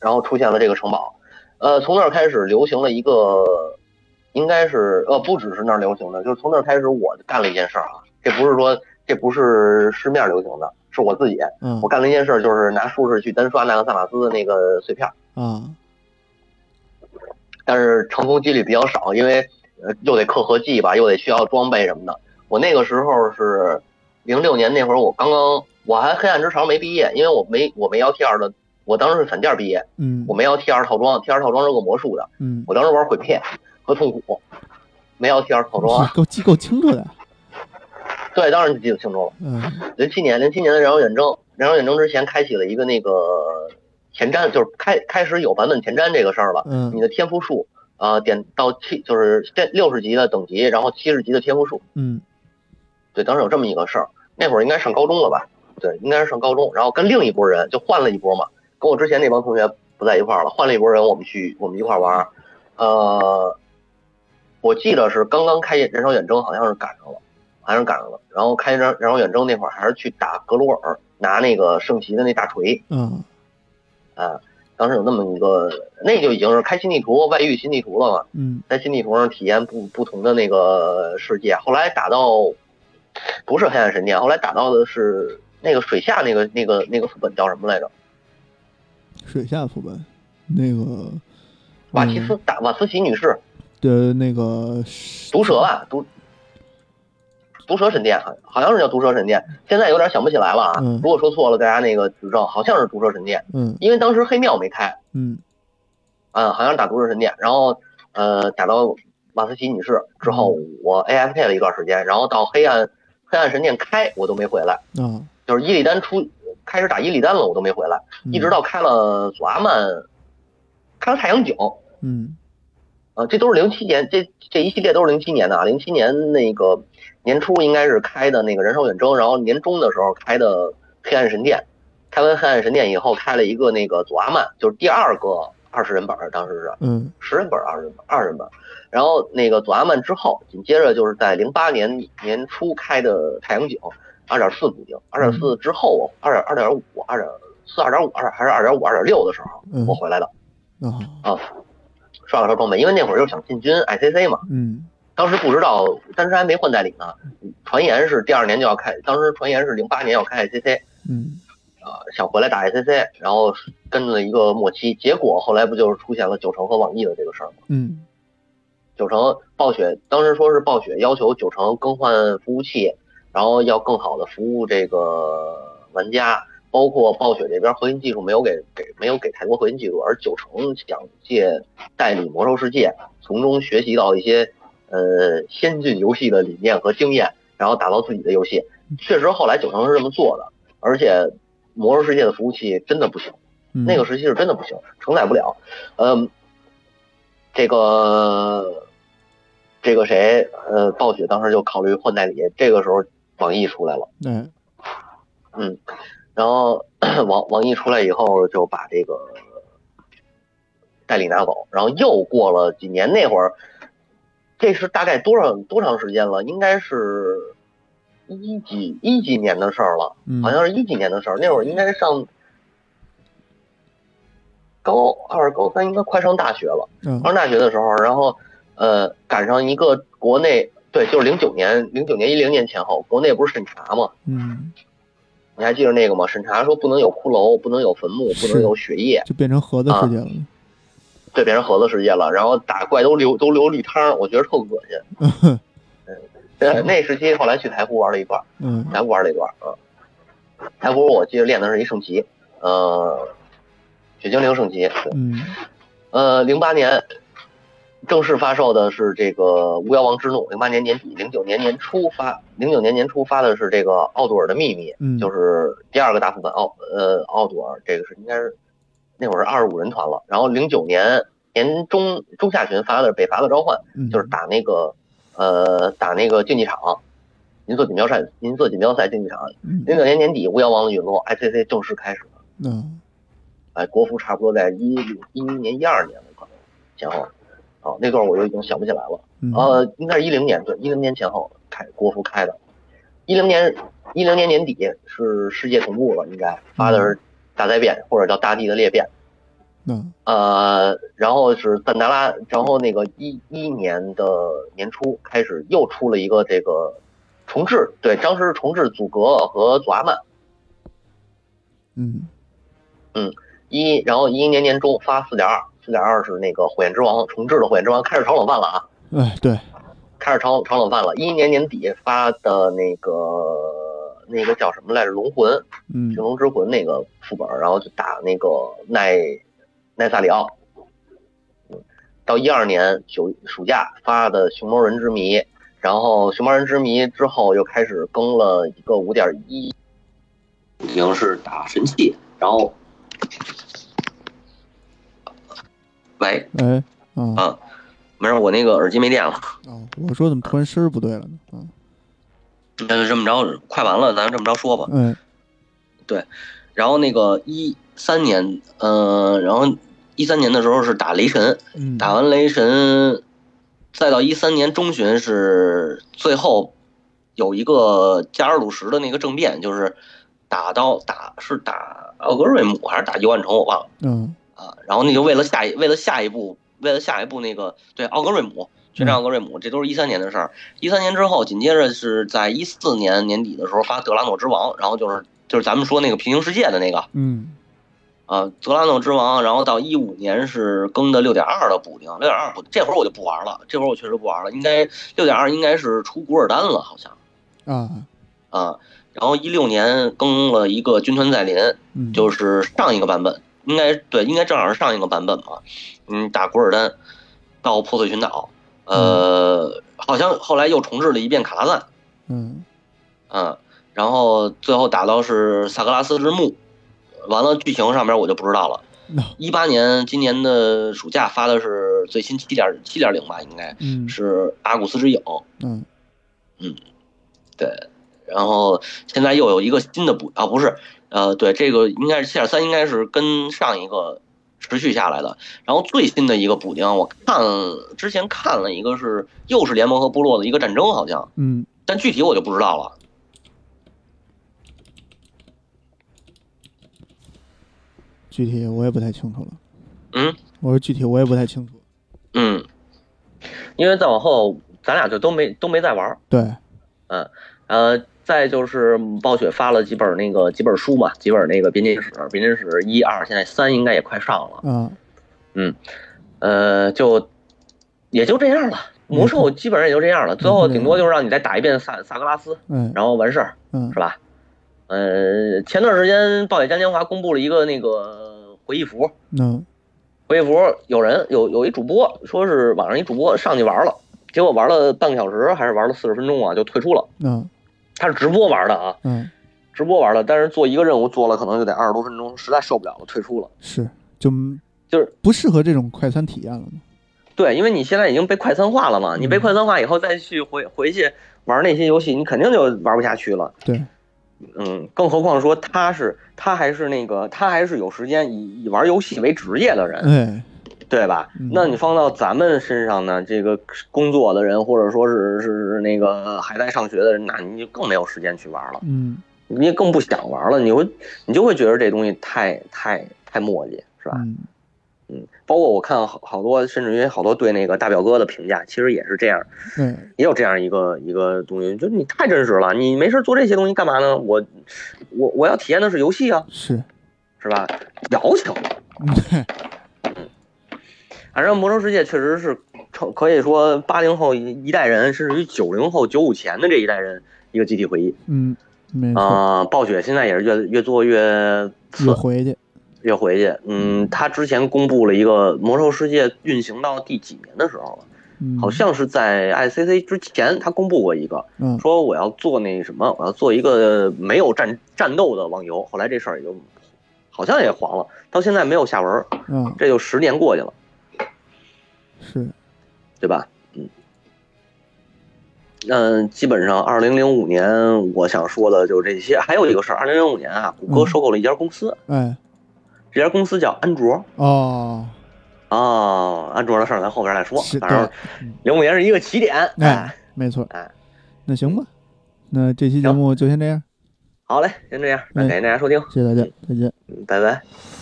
然后出现了这个城堡，呃，从那儿开始流行了一个，应该是呃不只是那儿流行的，就是从那儿开始我干了一件事儿啊，这不是说这不是市面流行的，是我自己，嗯。我干了一件事儿，就是拿术士去单刷奈克萨马斯的那个碎片，嗯。但是成功几率比较少，因为呃又得刻合技吧，又得需要装备什么的。我那个时候是零六年那会儿，我刚刚我还黑暗之潮没毕业，因为我没我没要 T 二的，我当时是闪电毕业，嗯我没要 T 二套装，T 二套装是个魔术的，嗯，我当时玩毁灭和痛苦，没要 T 二套装。够记够清楚的，对，当然记得清楚了。嗯零七年，零七年的燃烧远征，燃烧远征之前开启了一个那个前瞻，就是开开始有版本前瞻这个事儿了。嗯你的天赋数，呃，点到七就是这六十级的等级，然后七十级的天赋数。嗯对，当时有这么一个事儿，那会儿应该上高中了吧？对，应该是上高中，然后跟另一拨人就换了一波嘛，跟我之前那帮同学不在一块儿了，换了一拨人，我们去我们一块儿玩儿。呃，我记得是刚刚开燃烧远征，好像是赶上了，好像是赶上了。然后开燃燃烧远征那会儿还是去打格鲁尔，拿那个圣骑的那大锤嗯啊。当时有那么一个，那就已经是开新地图、外域新地图了嘛。嗯在新地图上体验不不同的那个世界。后来打到不是黑暗神殿，后来打到的是那个水下那个那个那个副本叫什么来着？水下副本，那个瓦奇斯打瓦斯奇女士的那个毒蛇吧，毒毒蛇神殿，好好像是叫毒蛇神殿，现在有点想不起来了啊。嗯如果说错了，大家那个指正，好像是毒蛇神殿，嗯因为当时黑庙没开，嗯嗯，好像是打毒蛇神殿，然后呃打到瓦斯奇女士之后，我 AFK 了一段时间，然后到黑暗黑暗神殿开我都没回来。嗯，就是伊利丹出开始打伊利丹了，我都没回来，嗯。一直到开了祖阿曼，开了太阳井，嗯。啊，这都是零七年，这这一系列都是零七年的啊，零七年那个年初应该是开的那个燃烧远征，然后年中的时候开的黑暗神殿，开完黑暗神殿以后开了一个那个祖阿曼，就是第二个二十人本儿，当时是嗯。十人本儿、二十人本儿、二十人本儿。然后那个左阿曼之后，紧接着就是在零八年年初开的太阳井，二点四补丁，二点四之后我二点二点五、二点四、二点五、二还是二点五、二点六的时候嗯我回来的。啊啊，刷了刷装备，因为那会儿就想进军 ICC 嘛，嗯。当时不知道，当时还没换代理呢，传言是第二年就要开，当时传言是零八年要开 ICC，嗯。啊，想回来打 ICC，然后跟了一个末期，结果后来不就是出现了九城和网易的这个事儿吗？嗯九城暴雪当时说是暴雪要求九城更换服务器，然后要更好的服务这个玩家，包括暴雪这边核心技术没有给给没有给太多核心技术，而九城想借代理魔兽世界，从中学习到一些呃先进游戏的理念和经验，然后打造自己的游戏。确实，后来九成是这么做的，而且《魔兽世界》的服务器真的不行，嗯那个时期是真的不行，承载不了。嗯，这个这个谁，呃，暴雪当时就考虑换代理，这个时候网易出来了。嗯，嗯，然后 <clears throat> 网网易出来以后就把这个代理拿走，然后又过了几年，那会儿这是大概多少多长时间了？应该是一几一几年的事儿了，嗯，好像是一几年的事儿。那会儿应该上高二、高三，应该快上大学了。嗯上大学的时候，然后呃赶上一个国内对，就是零九年、零九年、一零年前后，国内不是审查嘛？嗯，你还记得那个吗？审查说不能有骷髅，不能有坟墓，不能有血液，就变成盒子世界了。对，变成盒子世界了。然后打怪都流都流绿汤，我觉得特恶心。呃，<laughs> 那时期后来去台服玩了一段，嗯台服玩了一段啊。台服我记得练的是一圣骑，呃，血精灵圣骑。对嗯呃，零八年正式发售的是这个《巫妖王之怒》，零八年年底，零九年年初发，零九年年初发的是这个《奥杜尔的秘密》，嗯，就是第二个大副本奥呃奥杜尔，这个是应该是那会儿是二十五人团了。然后零九年年中中下旬发的《北伐的召唤》，嗯就是打那个呃打那个竞技场，银色锦标赛银色锦标赛竞技场。嗯零九年年底，《巫妖王的陨落》ICC 正式开始了。嗯哎，国服差不多在一一一年、一二年了，可能前后。啊，那段我就已经想不起来了。嗯呃，应该是一零年，对，一零年前后开国服开的。一零年一零年年底是世界同步了，应该发的是大灾变或者叫大地的裂变。嗯呃，然后是赞达拉，然后那个一一年的年初开始又出了一个这个重置，对，当时是重置祖格和祖阿曼。嗯嗯一，然后一一年年中发四点二，四点二是那个火焰之王重置的火焰之王，开始炒冷饭了啊，哎对，开始炒炒冷饭了。一一年年底发的那个那个叫什么来着？龙魂，嗯寻龙之魂那个副本，然后就打那个奈奈萨里奥。嗯，到一二年九暑假发的熊猫人之谜，然后熊猫人之谜之后又开始更了一个五点一，已经是打神器，然后。喂，哎啊啊，没事，我那个耳机没电了。哦，我说怎么突然声儿不对了呢？啊，那就这么着，快完了，咱就这么着说吧。嗯哎然后那个一三年，呃，然后一三年的时候是打雷神，嗯打完雷神，再到一三年中旬是最后有一个加尔鲁什的那个政变，就是打到打是打奥格瑞姆还是打尤万城，我忘了嗯啊。然后那就为了下一为了下一步，为了下一步那个对奥格瑞姆。决战奥格瑞姆，这都是一三年的事儿。一三年之后，紧接着是在一四年年底的时候发德拉诺之王，然后就是就是咱们说那个平行世界的那个嗯啊，德拉诺之王，然后到一五年是更的六点二的补丁，六点二补，这会儿我就不玩了，这会儿我确实不玩了，应该六点二应该是出古尔丹了，好像啊啊，然后一六年更了一个军团再临，嗯，就是上一个版本，应该对，应该正好是上一个版本嘛，嗯，打古尔丹到破碎群岛，呃，好像后来又重置了一遍卡拉赞，嗯。嗯，然后最后打到是萨格拉斯之墓，完了剧情上面我就不知道了。那。一八年今年的暑假发的是最新七点七点零吧，应该嗯。是阿古斯之影，嗯对。然后现在又有一个新的补啊，不是，呃，对，这个应该是七点三，应该是跟上一个持续下来的。然后最新的一个补丁，我看之前看了一个是又是联盟和部落的一个战争，好像，嗯但具体我就不知道了。具体我也不太清楚了。嗯，我说具体我也不太清楚。嗯，因为再往后咱俩就都没都没再玩对，嗯，呃，再就是暴雪发了几本那个几本书嘛，几本那个编年史，编年史一二，现在三应该也快上了。嗯呃，就也就这样了，魔兽基本上也就这样了，最后顶多就是让你再打一遍萨萨格拉斯，嗯然后完事儿，嗯是吧？呃，前段时间暴雪嘉年华公布了一个那个回忆服，嗯回忆服有人有有一主播说是网上一主播上去玩了，结果玩了半个小时还是玩了四十分钟啊，就退出了。嗯他是直播玩的啊，嗯，直播玩的，但是做一个任务做了可能就得二十多分钟，实在受不了了，退出了。是就就是不适合这种快餐体验了嘛。对，因为你现在已经被快餐化了嘛，你被嗯快餐化以后再去回回去玩那些游戏，你肯定就玩不下去了。对，嗯，更何况说他是他还是那个他还是有时间以以玩游戏为职业的人，哎，对吧嗯？那你放到咱们身上呢，这个工作的人或者说是是是那个还在上学的人，那你就更没有时间去玩了，嗯你也更不想玩了，你会你就会觉得这东西太太太磨叽，是吧？嗯嗯，包括我看好好多，甚至于好多对那个大表哥的评价，其实也是这样，嗯，也有这样一个一个东西，就是你太真实了，你没事做这些东西干嘛呢？我我我要体验的是游戏啊，是，是吧？矫情。<laughs> 反正《魔兽世界》确实是成可以说八零后一一代人，甚至于九零后、九五前的这一代人一个集体回忆嗯，没错，啊、暴雪现在也是越越做越又次，回去，越回去。嗯，他之前公布了一个《魔兽世界》运行到第几年的时候了，嗯，好像是在 ICC 之前，他公布过一个，嗯说我要做那什么，我要做一个没有战战斗的网游。后来这事儿也就好像也黄了，到现在没有下文儿，嗯这就十年过去了，是，对吧？嗯，那，基本上二零零五年我想说的就这些。还有一个事儿，二零零五年啊，谷歌嗯收购了一家公司，哎，这家公司叫安卓哦，哦。安卓的事儿咱后边再说，反正零五年是一个起点。哎哎，，没错，哎，那行吧，那这期节目就先这样，好嘞，先这样，那哎感谢大家收听，谢谢大家，再见。嗯拜拜。